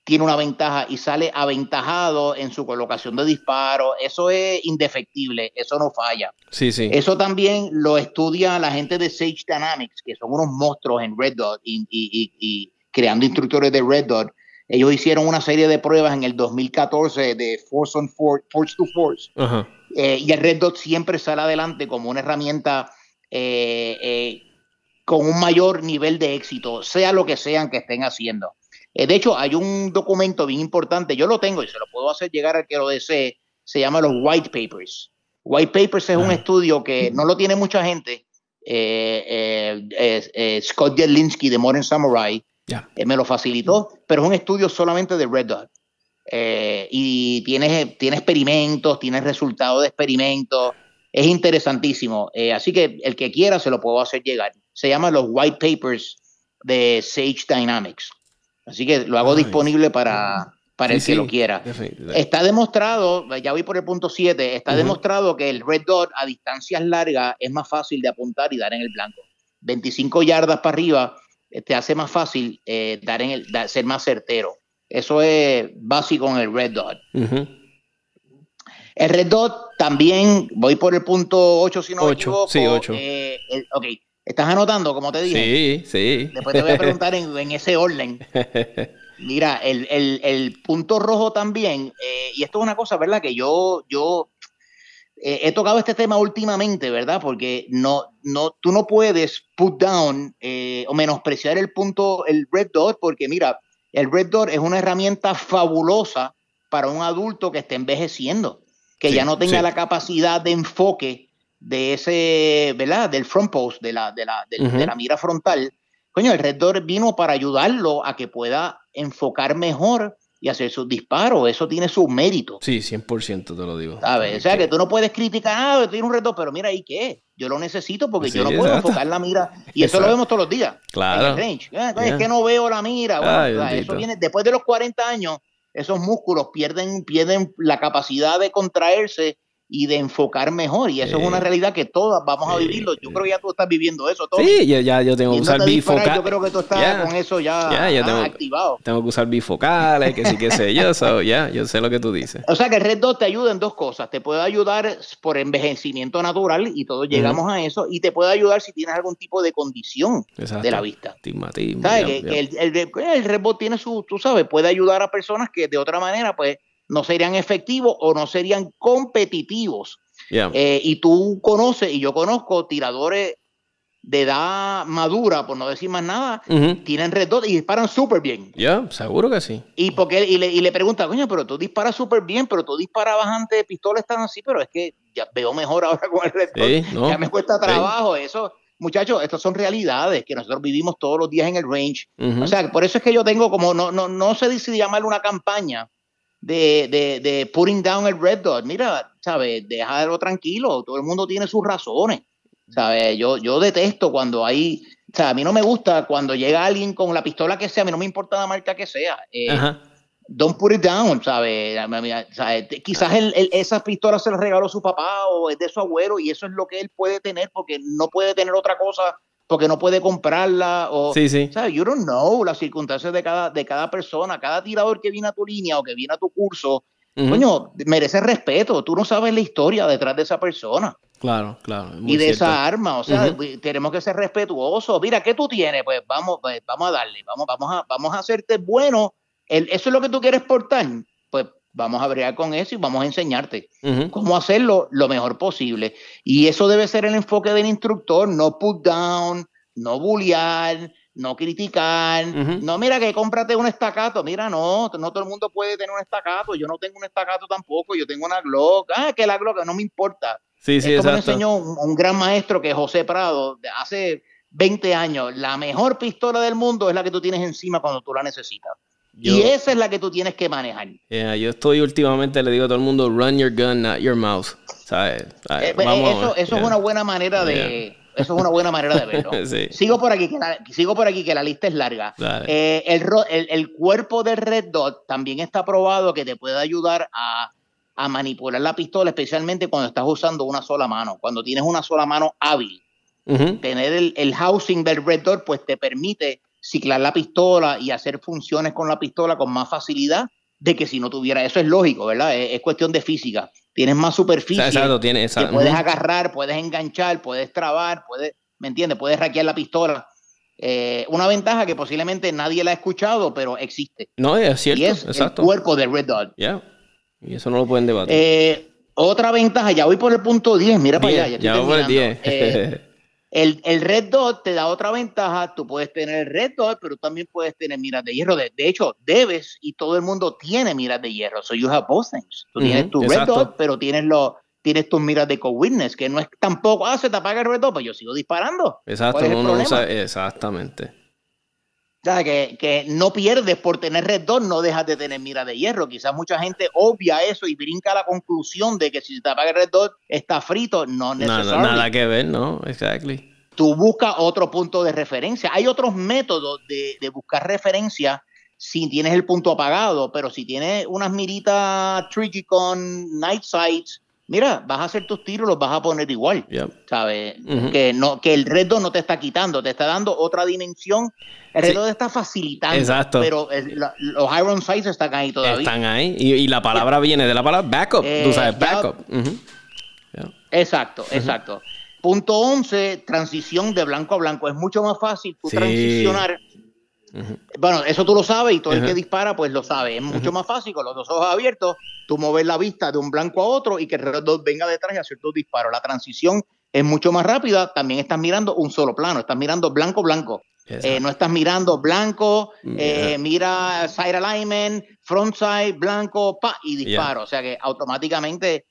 tiene una ventaja y sale aventajado en su colocación de disparo. Eso es indefectible, eso no falla. Sí, sí. Eso también lo estudia la gente de Sage Dynamics, que son unos monstruos en Red Dot y, creando instructores de Red Dot. Ellos hicieron una serie de pruebas en el 2014 de Force on Force, Force to Force. Eh, y el Red Dot siempre sale adelante como una herramienta eh, eh, con un mayor nivel de éxito, sea lo que sean que estén haciendo. Eh, de hecho, hay un documento bien importante, yo lo tengo y se lo puedo hacer llegar al que lo desee, se llama los White Papers. White Papers es un estudio que no lo tiene mucha gente. Scott Jelinski de Modern Samurai me lo facilitó, pero es un estudio solamente de Red Dot. y tiene, tiene experimentos, tiene resultados de experimentos, es interesantísimo. Eh, así que el que quiera se lo puedo hacer llegar. Se llama los White Papers de Sage Dynamics. Así que lo hago disponible para, para el que lo quiera. Está demostrado, ya voy por el punto 7, está demostrado que el red dot a distancias largas es más fácil de apuntar y dar en el blanco. 25 yardas para arriba eh, te hace más fácil eh, dar en el, ser más certero. Eso es básico en el red dot. El red dot también, voy por el punto 8 si no 8, me equivoco. Sí, 8. Eh, ok, ¿estás anotando como te dije? Sí, sí. Después te voy a preguntar en, en ese orden. *laughs* Mira, el, el, el, punto rojo también, eh, y esto es una cosa, ¿verdad? Que yo, yo eh, he tocado este tema últimamente, ¿verdad? Porque no, no, tú no puedes put down eh, o menospreciar el punto, el red dot, porque mira, el red dot es una herramienta fabulosa para un adulto que esté envejeciendo, que ya no tenga la capacidad de enfoque de ese, ¿verdad? Del front post, de la, de la, de la mira frontal Coño, el Red vino para ayudarlo a que pueda enfocar mejor y hacer sus disparos. Eso tiene su mérito. Sí, 100% te lo digo. ¿Sabes? O sea, que tú no puedes criticar, ah, tiene un Red pero mira, ¿y qué? Yo lo necesito porque yo no puedo enfocar la mira. Y eso lo vemos todos los días. Claro. En el range. Ah, es que no veo la mira. Bueno, eso viene después de los 40 años, esos músculos pierden, pierden la capacidad de contraerse y de enfocar mejor. Y eso es una realidad que todas vamos a vivirlo. Yo creo que ya tú estás viviendo eso. todo Sí, ya, ya yo tengo que usar bifocales. Yo creo que tú estás con eso ya, tengo, activado. Tengo que usar bifocales, que sí, que sé yo. *laughs* ya, yo sé lo que tú dices. O sea que el Red Dot te ayuda en dos cosas. Te puede ayudar por envejecimiento natural y todos llegamos a eso. Y te puede ayudar si tienes algún tipo de condición de la vista. ¿Sabes? que, el, el, el, Red Dot tiene su, tú sabes, puede ayudar a personas que de otra manera, pues no serían efectivos o no serían competitivos. Eh, y tú conoces, y yo conozco tiradores de edad madura, por no decir más nada, tienen red y disparan súper bien. Ya, seguro que sí. Y porque y le, y le pregunta, coño, pero tú disparas súper bien, pero tú disparabas antes de pistola, están así, pero es que ya veo mejor ahora con el red Ya me cuesta trabajo. Eso, muchachos, estas son realidades que nosotros vivimos todos los días en el range. O sea, por eso es que yo tengo como, no, no, no sé si llamarle una campaña, de, de, de putting down el red dot. Mira, ¿sabes? Déjalo tranquilo, todo el mundo tiene sus razones. ¿Sabes? Yo, yo detesto cuando hay, o sea, a mí no me gusta cuando llega alguien con la pistola que sea, a mí no me importa la marca que sea. Eh, don't put it down, ¿sabes? Quizás esa pistola se la regaló su papá o es de su abuelo y eso es lo que él puede tener porque no puede tener otra cosa porque no puede comprarla o sí, sí. ¿sabes? You don't know las circunstancias de cada, de cada persona, cada tirador que viene a tu línea o que viene a tu curso, coño, merece respeto, tú no sabes la historia detrás de esa persona. Claro, claro. Y de esa arma, o sea, tenemos que ser respetuosos. Mira, ¿qué tú tienes? Pues vamos, pues, vamos a darle, vamos, vamos a, vamos a hacerte bueno. El, eso es lo que tú quieres portar. Pues vamos a bregar con eso y vamos a enseñarte cómo hacerlo lo mejor posible. Y eso debe ser el enfoque del instructor, no put down, no bullear, no criticar, no mira que cómprate un estacato, mira no, no todo el mundo puede tener un estacato, yo no tengo un estacato tampoco, yo tengo una Glock, ah, que la Glock no me importa. Sí, sí, Esto me enseñó un, gran maestro que es José Prado, hace 20 años, la mejor pistola del mundo es la que tú tienes encima cuando tú la necesitas y esa es la que tú tienes que manejar. yo estoy últimamente, le digo a todo el mundo, run your gun, not your mouth. ¿Sabes? Eh, pues, eso, eso es una buena manera de... Eso es una buena manera de verlo. *laughs* Sigo por aquí, que la, sigo por aquí, que la lista es larga. Eh, el, el, el, cuerpo del Red Dot también está probado que te puede ayudar a, a, manipular la pistola, especialmente cuando estás usando una sola mano. Cuando tienes una sola mano hábil. Tener el, el, housing del Red Dot, pues te permite ciclar la pistola y hacer funciones con la pistola con más facilidad de que si no tuviera. Eso es lógico, ¿verdad? Es, cuestión de física. Tienes más superficie. Exacto, tienes puedes agarrar, puedes enganchar, puedes trabar, puedes, ¿me entiendes? Puedes hackear la pistola. Eh, una ventaja que posiblemente nadie la ha escuchado, pero existe. No, es cierto. Y es exacto. el cuerpo de Red Dot. Ya. Y eso no lo pueden debatir. Eh, otra ventaja, ya voy por el punto 10, mira para allá. Ya, voy por el 10. *laughs* El, el, Red Dot te da otra ventaja, tú puedes tener el Red Dot, pero también puedes tener miras de hierro. De, hecho, debes y todo el mundo tiene miras de hierro. So you have both things. Tú tienes tu Red Dot, pero tienes lo, tienes tus miras de co-witness, que no es tampoco, ah, se te apaga el Red Dot, pues yo sigo disparando. Exacto, exactamente. O sea, que, que, no pierdes por tener red dot, no dejas de tener mira de hierro. Quizás mucha gente obvia eso y brinca a la conclusión de que si te apaga el red dot está frito. No necesariamente. Nada, nada que ver, ¿no? Exactly. tú buscas otro punto de referencia. Hay otros métodos de, de buscar referencia si tienes el punto apagado, pero si tienes unas miritas tricky con night sights, mira, vas a hacer tus tiros, los vas a poner igual, ¿sabes? que, no, que el reto no te está quitando, te está dando otra dimensión. El reto te está facilitando. Exacto. Pero los iron sights están ahí todavía. Están ahí. Y, la palabra viene de la palabra backup. tú sabes, eh, backup. Exacto, exacto. Punto 11, transición de blanco a blanco. Es mucho más fácil tú transicionar bueno, eso tú lo sabes y todo el que dispara pues lo sabe. Es mucho más fácil con los dos ojos abiertos, tú mover la vista de un blanco a otro y que el reloj venga detrás y hacer dos disparos. La transición es mucho más rápida. También estás mirando un solo plano, estás mirando blanco, blanco. Eh, no estás mirando blanco, eh, mira side alignment, front side, blanco, pa, y disparo. O sea que automáticamente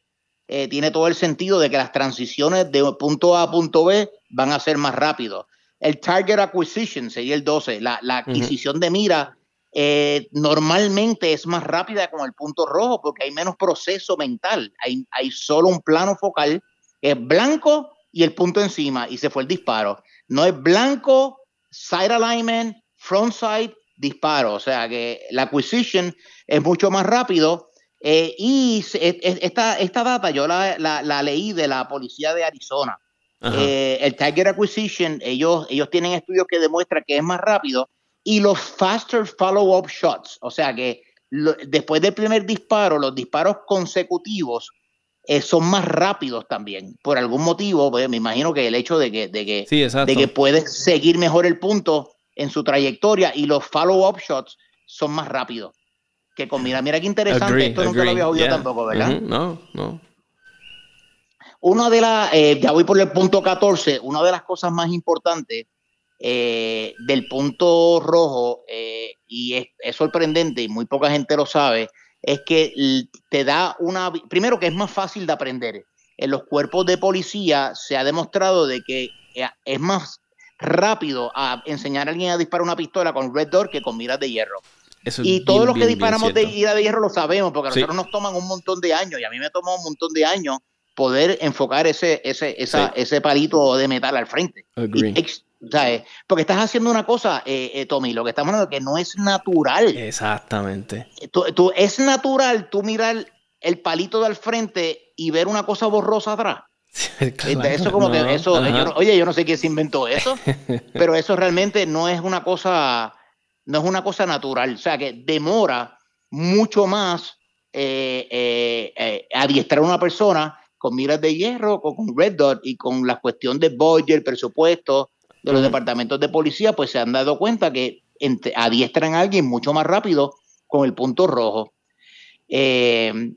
eh, tiene todo el sentido de que las transiciones de punto A a punto B van a ser más rápidos el target acquisition sería el 12, la, adquisición de mira eh, normalmente es más rápida con el punto rojo porque hay menos proceso mental, hay, hay solo un plano focal, es blanco y el punto encima y se fue el disparo. No es blanco, side alignment, front side, disparo, o sea que la acquisition es mucho más rápido. Eh, y esta, esta data yo la, la leí de la policía de Arizona. Eh, el target acquisition, ellos, ellos tienen estudios que demuestran que es más rápido y los faster follow-up shots, o sea que después del primer disparo, los disparos consecutivos eh, son más rápidos también. Por algún motivo, pues, me imagino que el hecho de que, de que, de que puedes seguir mejor el punto en su trayectoria y los follow-up shots son más rápidos. Que con mira, mira qué interesante, esto nunca lo había oído tampoco, ¿verdad? No, no. Una de las, eh, ya voy por el punto 14, una de las cosas más importantes eh, del punto rojo, eh, y es, sorprendente y muy poca gente lo sabe, es que te da una, primero que es más fácil de aprender. En los cuerpos de policía se ha demostrado de que es más rápido a enseñar a alguien a disparar una pistola con Red Door que con miras de hierro. y todos los que disparamos de ira de hierro lo sabemos, porque a nosotros nos toman un montón de años, y a mí me tomó un montón de años poder enfocar ese, ese, esa, ese palito de metal al frente. Porque estás haciendo una cosa, eh, eh, Tommy, lo que estamos hablando que no es natural. Exactamente. Tú, es natural tú mirar el palito de al frente y ver una cosa borrosa atrás. *laughs* eso como que eso, oye, yo no sé quién se inventó eso, *laughs* pero eso realmente no es una cosa, no es una cosa natural. O sea que demora mucho más eh, adiestrar a una persona con miras de hierro o con Red Dot y con la cuestión de budget, presupuesto de los departamentos de policía, pues se han dado cuenta que adiestran a alguien mucho más rápido con el punto rojo. Eh,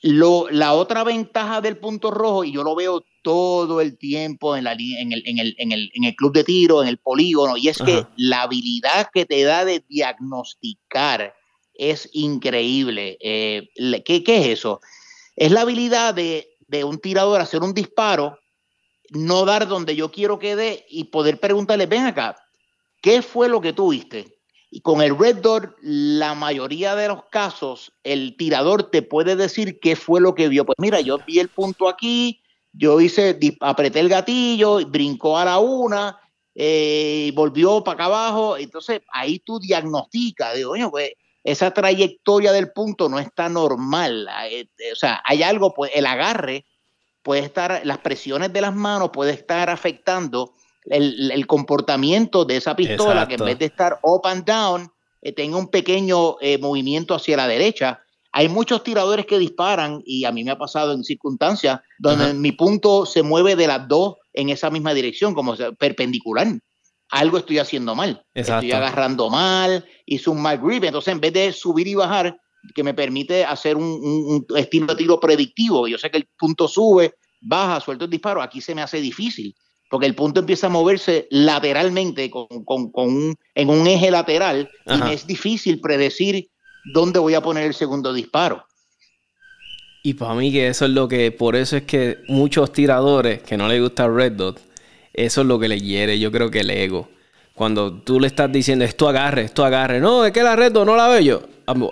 la otra ventaja del punto rojo, y yo lo veo todo el tiempo en, la, en, el, en, el, en el, club de tiro, en el polígono, y es que la habilidad que te da de diagnosticar es increíble. Eh, ¿qué, ¿Qué es eso? Es la habilidad de, un tirador hacer un disparo, no dar donde yo quiero que dé y poder preguntarle, ven acá, ¿qué fue lo que tú viste? Y con el Red Dot, la mayoría de los casos, el tirador te puede decir qué fue lo que vio. Pues mira, yo vi el punto aquí, yo hice, apreté el gatillo, brincó a la una, eh, volvió para acá abajo. Entonces ahí tú diagnosticas, digo, oye, pues esa trayectoria del punto no está normal. Eh, o sea, hay algo, pues el agarre puede estar, las presiones de las manos puede estar afectando el, comportamiento de esa pistola que en vez de estar up and down, eh, tenga un pequeño eh, movimiento hacia la derecha. Hay muchos tiradores que disparan y a mí me ha pasado en circunstancias donde mi punto se mueve de las dos en esa misma dirección, como perpendicular algo estoy haciendo mal. Estoy agarrando mal, hice un mal grip. Entonces, en vez de subir y bajar, que me permite hacer un, estilo de tiro predictivo, yo sé que el punto sube, baja, suelto el disparo, aquí se me hace difícil, porque el punto empieza a moverse lateralmente con, un, en un eje lateral y me es difícil predecir dónde voy a poner el segundo disparo. Y para mí que eso es lo que, por eso es que muchos tiradores que no les gusta Red Dot, eso es lo que le hiere, yo creo que el ego. Cuando tú le estás diciendo, esto agarre, esto agarre. No, es que la red no la veo yo.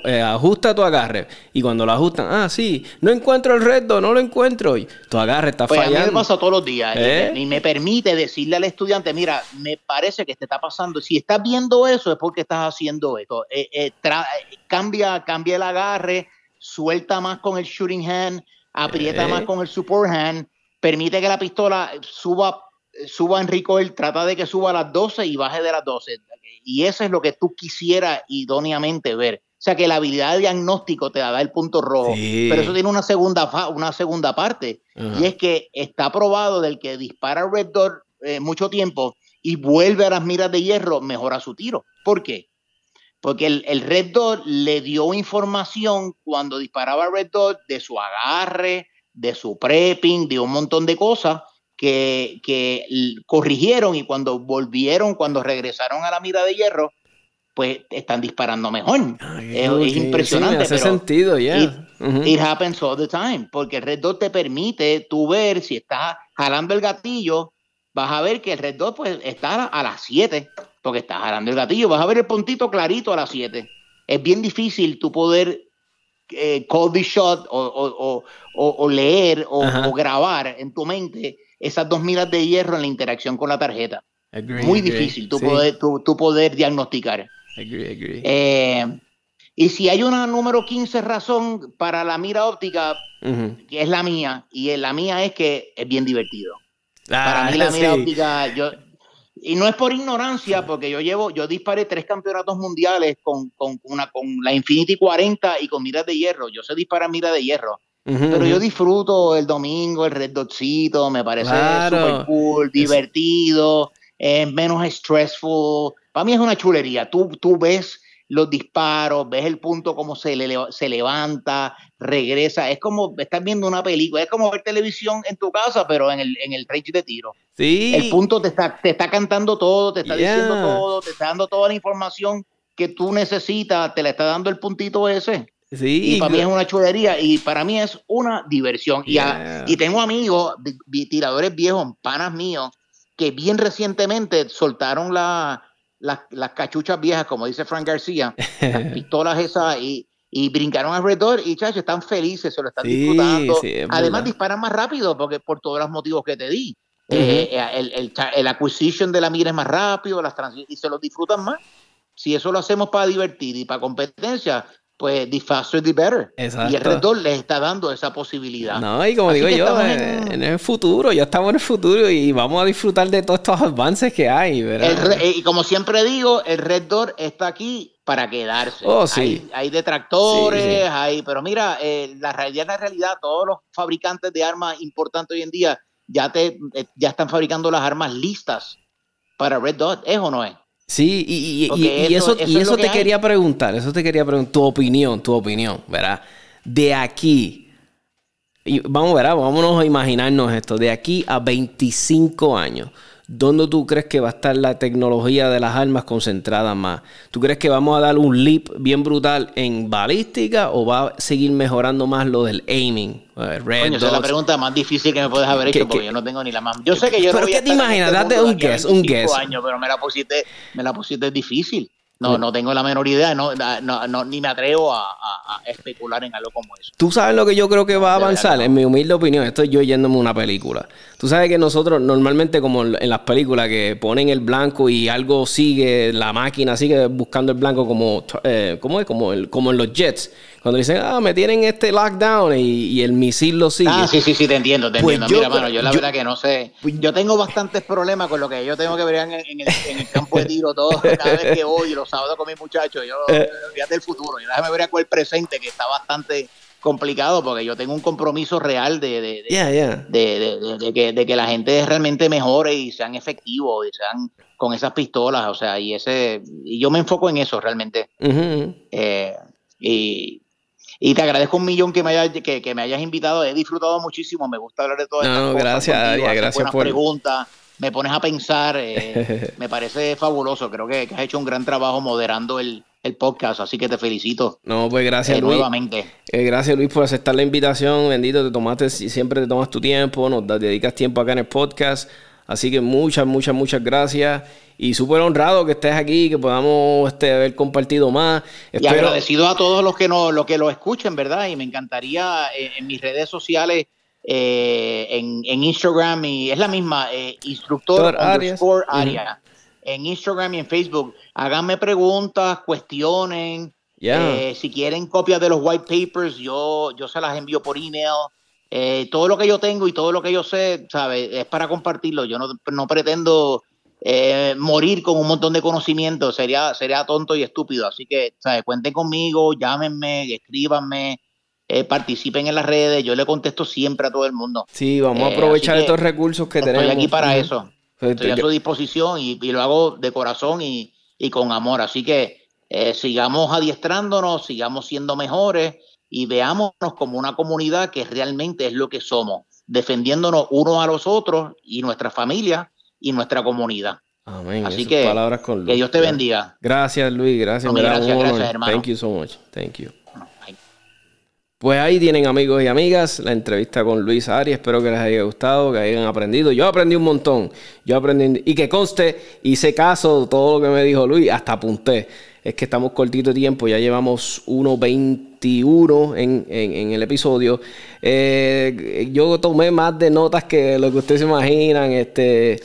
eh, ajusta tu agarre. Y cuando lo ajustan, ah, sí, no encuentro el reto, no lo encuentro. Y tu agarre está pues fallando. A mí me pasa todos los días. ¿Eh? Y, me, permite decirle al estudiante, mira, me parece que te está pasando. Si estás viendo eso, es porque estás haciendo esto. Eh, cambia, cambia el agarre, suelta más con el shooting hand, aprieta más con el support hand, permite que la pistola suba suba en recoil, trata de que suba a las 12 y baje de las 12. Y eso es lo que tú quisieras idóneamente ver. O sea que la habilidad de diagnóstico te da el punto rojo. Pero eso tiene una segunda, una segunda parte. Y es que está probado del que dispara Red Dot eh, mucho tiempo y vuelve a las miras de hierro, mejora su tiro. ¿Por qué? Porque el, el Red Dot le dio información cuando disparaba Red Dot de su agarre, de su prepping, de un montón de cosas que, que corrigieron y cuando volvieron, cuando regresaron a la mira de hierro, pues están disparando mejor. es, impresionante. hace sentido, ya. It, happens all the time, porque el Red Dot te permite tú ver si estás jalando el gatillo, vas a ver que el Red Dot pues está a las 7, porque estás jalando el gatillo, vas a ver el puntito clarito a las 7. Es bien difícil tú poder eh, call the shot o, o leer o, grabar en tu mente esas dos miras de hierro en la interacción con la tarjeta. Muy difícil tú, poder, poder diagnosticar. Eh, y si hay una número 15 razón para la mira óptica, que es la mía, y la mía es que es bien divertido. para mí la *laughs* mira óptica, yo, y no es por ignorancia, porque yo llevo, yo disparé tres campeonatos mundiales con, con, una, con la Infinity 40 y con miras de hierro. Yo sé disparar mira de hierro. Pero yo disfruto el domingo, el red dotcito, me parece super cool, divertido, es menos stressful. Para mí es una chulería. Tú, tú ves los disparos, ves el punto como se, se levanta, regresa. Es como estar viendo una película, es como ver televisión en tu casa, pero en el, en el range de tiro. Sí. El punto te está, te está cantando todo, te está diciendo todo, te está dando toda la información que tú necesitas, te la está dando el puntito ese. Sí, y para mí es una chulería y para mí es una diversión. Y, y, tengo amigos, tiradores viejos, panas míos, que bien recientemente soltaron la, las cachuchas viejas, como dice Frank García, las *laughs* pistolas esas y, y brincaron alrededor y chachos, están felices, se lo están disfrutando. Además disparan más rápido porque por todos los motivos que te di. Eh, eh, el, el, el, acquisition de la mira es más rápido, las y se lo disfrutan más. Si eso lo hacemos para divertir y para competencia, pues the faster the better. Y el Red les está dando esa posibilidad. No, y como digo yo, eh, en... el futuro, ya estamos en el futuro y vamos a disfrutar de todos estos avances que hay, ¿verdad? Eh, y como siempre digo, el Red Door está aquí para quedarse. Oh, sí. hay, detractores, hay, pero mira, eh, la realidad es la realidad, todos los fabricantes de armas importantes hoy en día ya te ya están fabricando las armas listas para Red Dot, ¿es o no es? Sí, y, eso, y eso, te quería preguntar, eso te quería preguntar, tu opinión, tu opinión, ¿verdad? De aquí, y vamos, ¿verdad? Vámonos a imaginarnos esto, de aquí a 25 años. ¿Dónde tú crees que va a estar la tecnología de las armas concentrada más? ¿Tú crees que vamos a dar un leap bien brutal en balística o va a seguir mejorando más lo del aiming? Eh, Red esa es la pregunta más difícil que me puedes haber hecho porque yo no tengo ni la más. Yo sé que yo ¿Pero qué te imaginas? Este Date un guess, un guess. Años, pero me la pusiste, me la pusiste difícil. No, no tengo la menor idea, no, no, ni me atrevo a, especular en algo como eso. Tú sabes lo que yo creo que va a avanzar, en mi humilde opinión, estoy yo yéndome una película. Tú sabes que nosotros normalmente como en las películas que ponen el blanco y algo sigue, la máquina sigue buscando el blanco como, eh, ¿cómo es? Como, el, como en los jets cuando dicen, ah, me tienen este lockdown y, el misil lo sigue. Ah, sí, sí, sí, te entiendo, te pues entiendo. Mira, mano, yo la verdad que no sé. Pues yo tengo bastantes problemas con lo que yo tengo que ver en, el, campo de tiro todo, *laughs* cada vez que voy, los sábados con mis muchachos. Yo, eh. fíjate el futuro. Yo déjame ver con el presente, que está bastante complicado porque yo tengo un compromiso real de, de, de, que, de que la gente realmente mejore y sean efectivos y sean con esas pistolas, o sea, y ese y yo me enfoco en eso realmente. eh, y, y te agradezco un millón que me, hayas, que, me hayas invitado. He disfrutado muchísimo. Me gusta hablar de todo esto. No, gracias, Aria, gracias por. preguntas, me pones a pensar. Eh, *laughs* me parece fabuloso. Creo que, has hecho un gran trabajo moderando el, podcast, así que te felicito. No, pues gracias, eh, Luis. Nuevamente. Eh, gracias, Luis, por aceptar la invitación. Bendito, te tomaste, siempre te tomas tu tiempo, nos dedicas tiempo acá en el podcast. Así que muchas, muchas, muchas gracias. Y súper honrado que estés aquí, que podamos este, haber compartido más. Y agradecido a todos los que, no, los que lo escuchen, ¿verdad? Y me encantaría eh, en, mis redes sociales, eh, en, Instagram, y es la misma, eh, instructor underscore área. En Instagram y en Facebook, háganme preguntas, cuestionen. si quieren copias de los white papers, yo, yo se las envío por email. Todo lo que yo tengo y todo lo que yo sé, ¿sabes? Es para compartirlo. Yo no, no pretendo eh, morir con un montón de conocimiento sería, sería tonto y estúpido. Así que, ¿sabes? Cuenten conmigo, llámenme, escríbanme, eh, participen en las redes. Yo le contesto siempre a todo el mundo. Sí, vamos a eh, aprovechar estos recursos que tenemos. Estoy aquí para eso. Estoy a su disposición y, lo hago de corazón y, con amor. Así que sigamos adiestrándonos, sigamos siendo mejores y veámonos como una comunidad que realmente es lo que somos, defendiéndonos unos a los otros y nuestra familia y nuestra comunidad. Amén. Así que, palabras con que Dios te bendiga. Gracias, Luis. Gracias, gracias, gracias, hermano. Thank you so much. Thank you. Pues ahí tienen amigos y amigas la entrevista con Luis Ari. Espero que les haya gustado, que hayan aprendido. Yo aprendí un montón. Yo aprendí y que conste, hice caso todo lo que me dijo Luis, hasta apunté. Es que estamos cortito de tiempo, ya llevamos 1.21 en, en, en, el episodio. Eh, yo tomé más de notas que lo que ustedes se imaginan. Este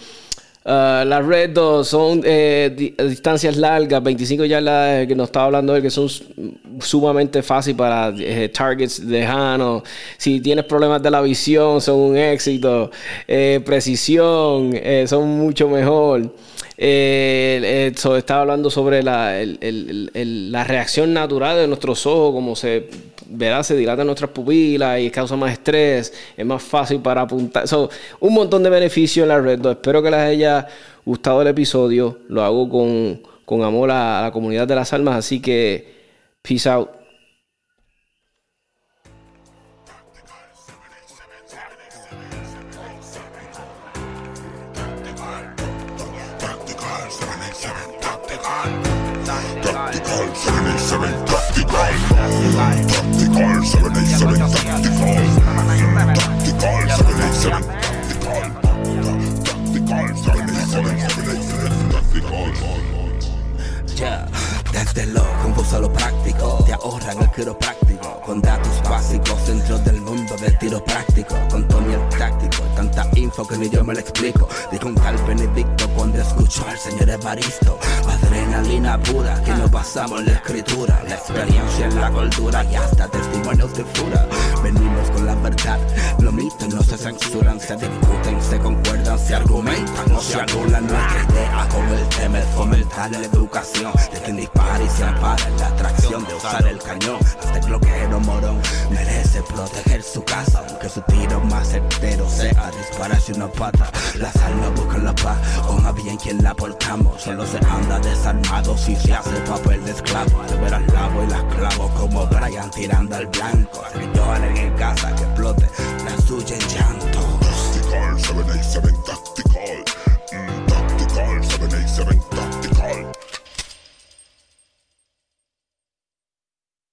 Uh, las Red 2 son eh, distancias largas, 25 yardas que nos estaba hablando de que son sumamente fáciles para eh, targets lejanos. Si tienes problemas de la visión, son un éxito. Eh, precisión, son mucho mejor. Eh, estaba hablando sobre la, la, reacción natural de nuestros ojos, como se verá, se dilatan nuestras pupilas y causa más estrés, es más fácil para apuntar. un montón de beneficios en la red. Espero que les haya gustado el episodio. Lo hago con, con amor a la comunidad de las almas, así que peace out. Desde lo confuso a lo práctico, te ahorran el quiropráctico, con datos básicos dentro del del tiro práctico, con Tony el táctico, tanta info que ni yo me lo explico. Dijo un tal Benedicto cuando escuchó al señor Evaristo, adrenalina pura que nos basamos en la escritura, la experiencia en la cultura y hasta testimonios de fura. Venimos con la verdad, los mitos no se censuran, se discuten, se concuerdan, se argumentan, no se anulan nuestra idea con el tema es fomentar la educación de quien dispara y se ampara la atracción de usar el cañón. Hasta el bloqueo morón merece proteger su casa Aunque su tiro más certero sea dispararse una pata. La sal no busca la paz, o más bien quien la portamos Solo se anda desarmado si se hace papel de esclavo. Al ver al lavo y las clavo como Brian tirando al blanco. Al que lloren en casa que explote la suya en llanto.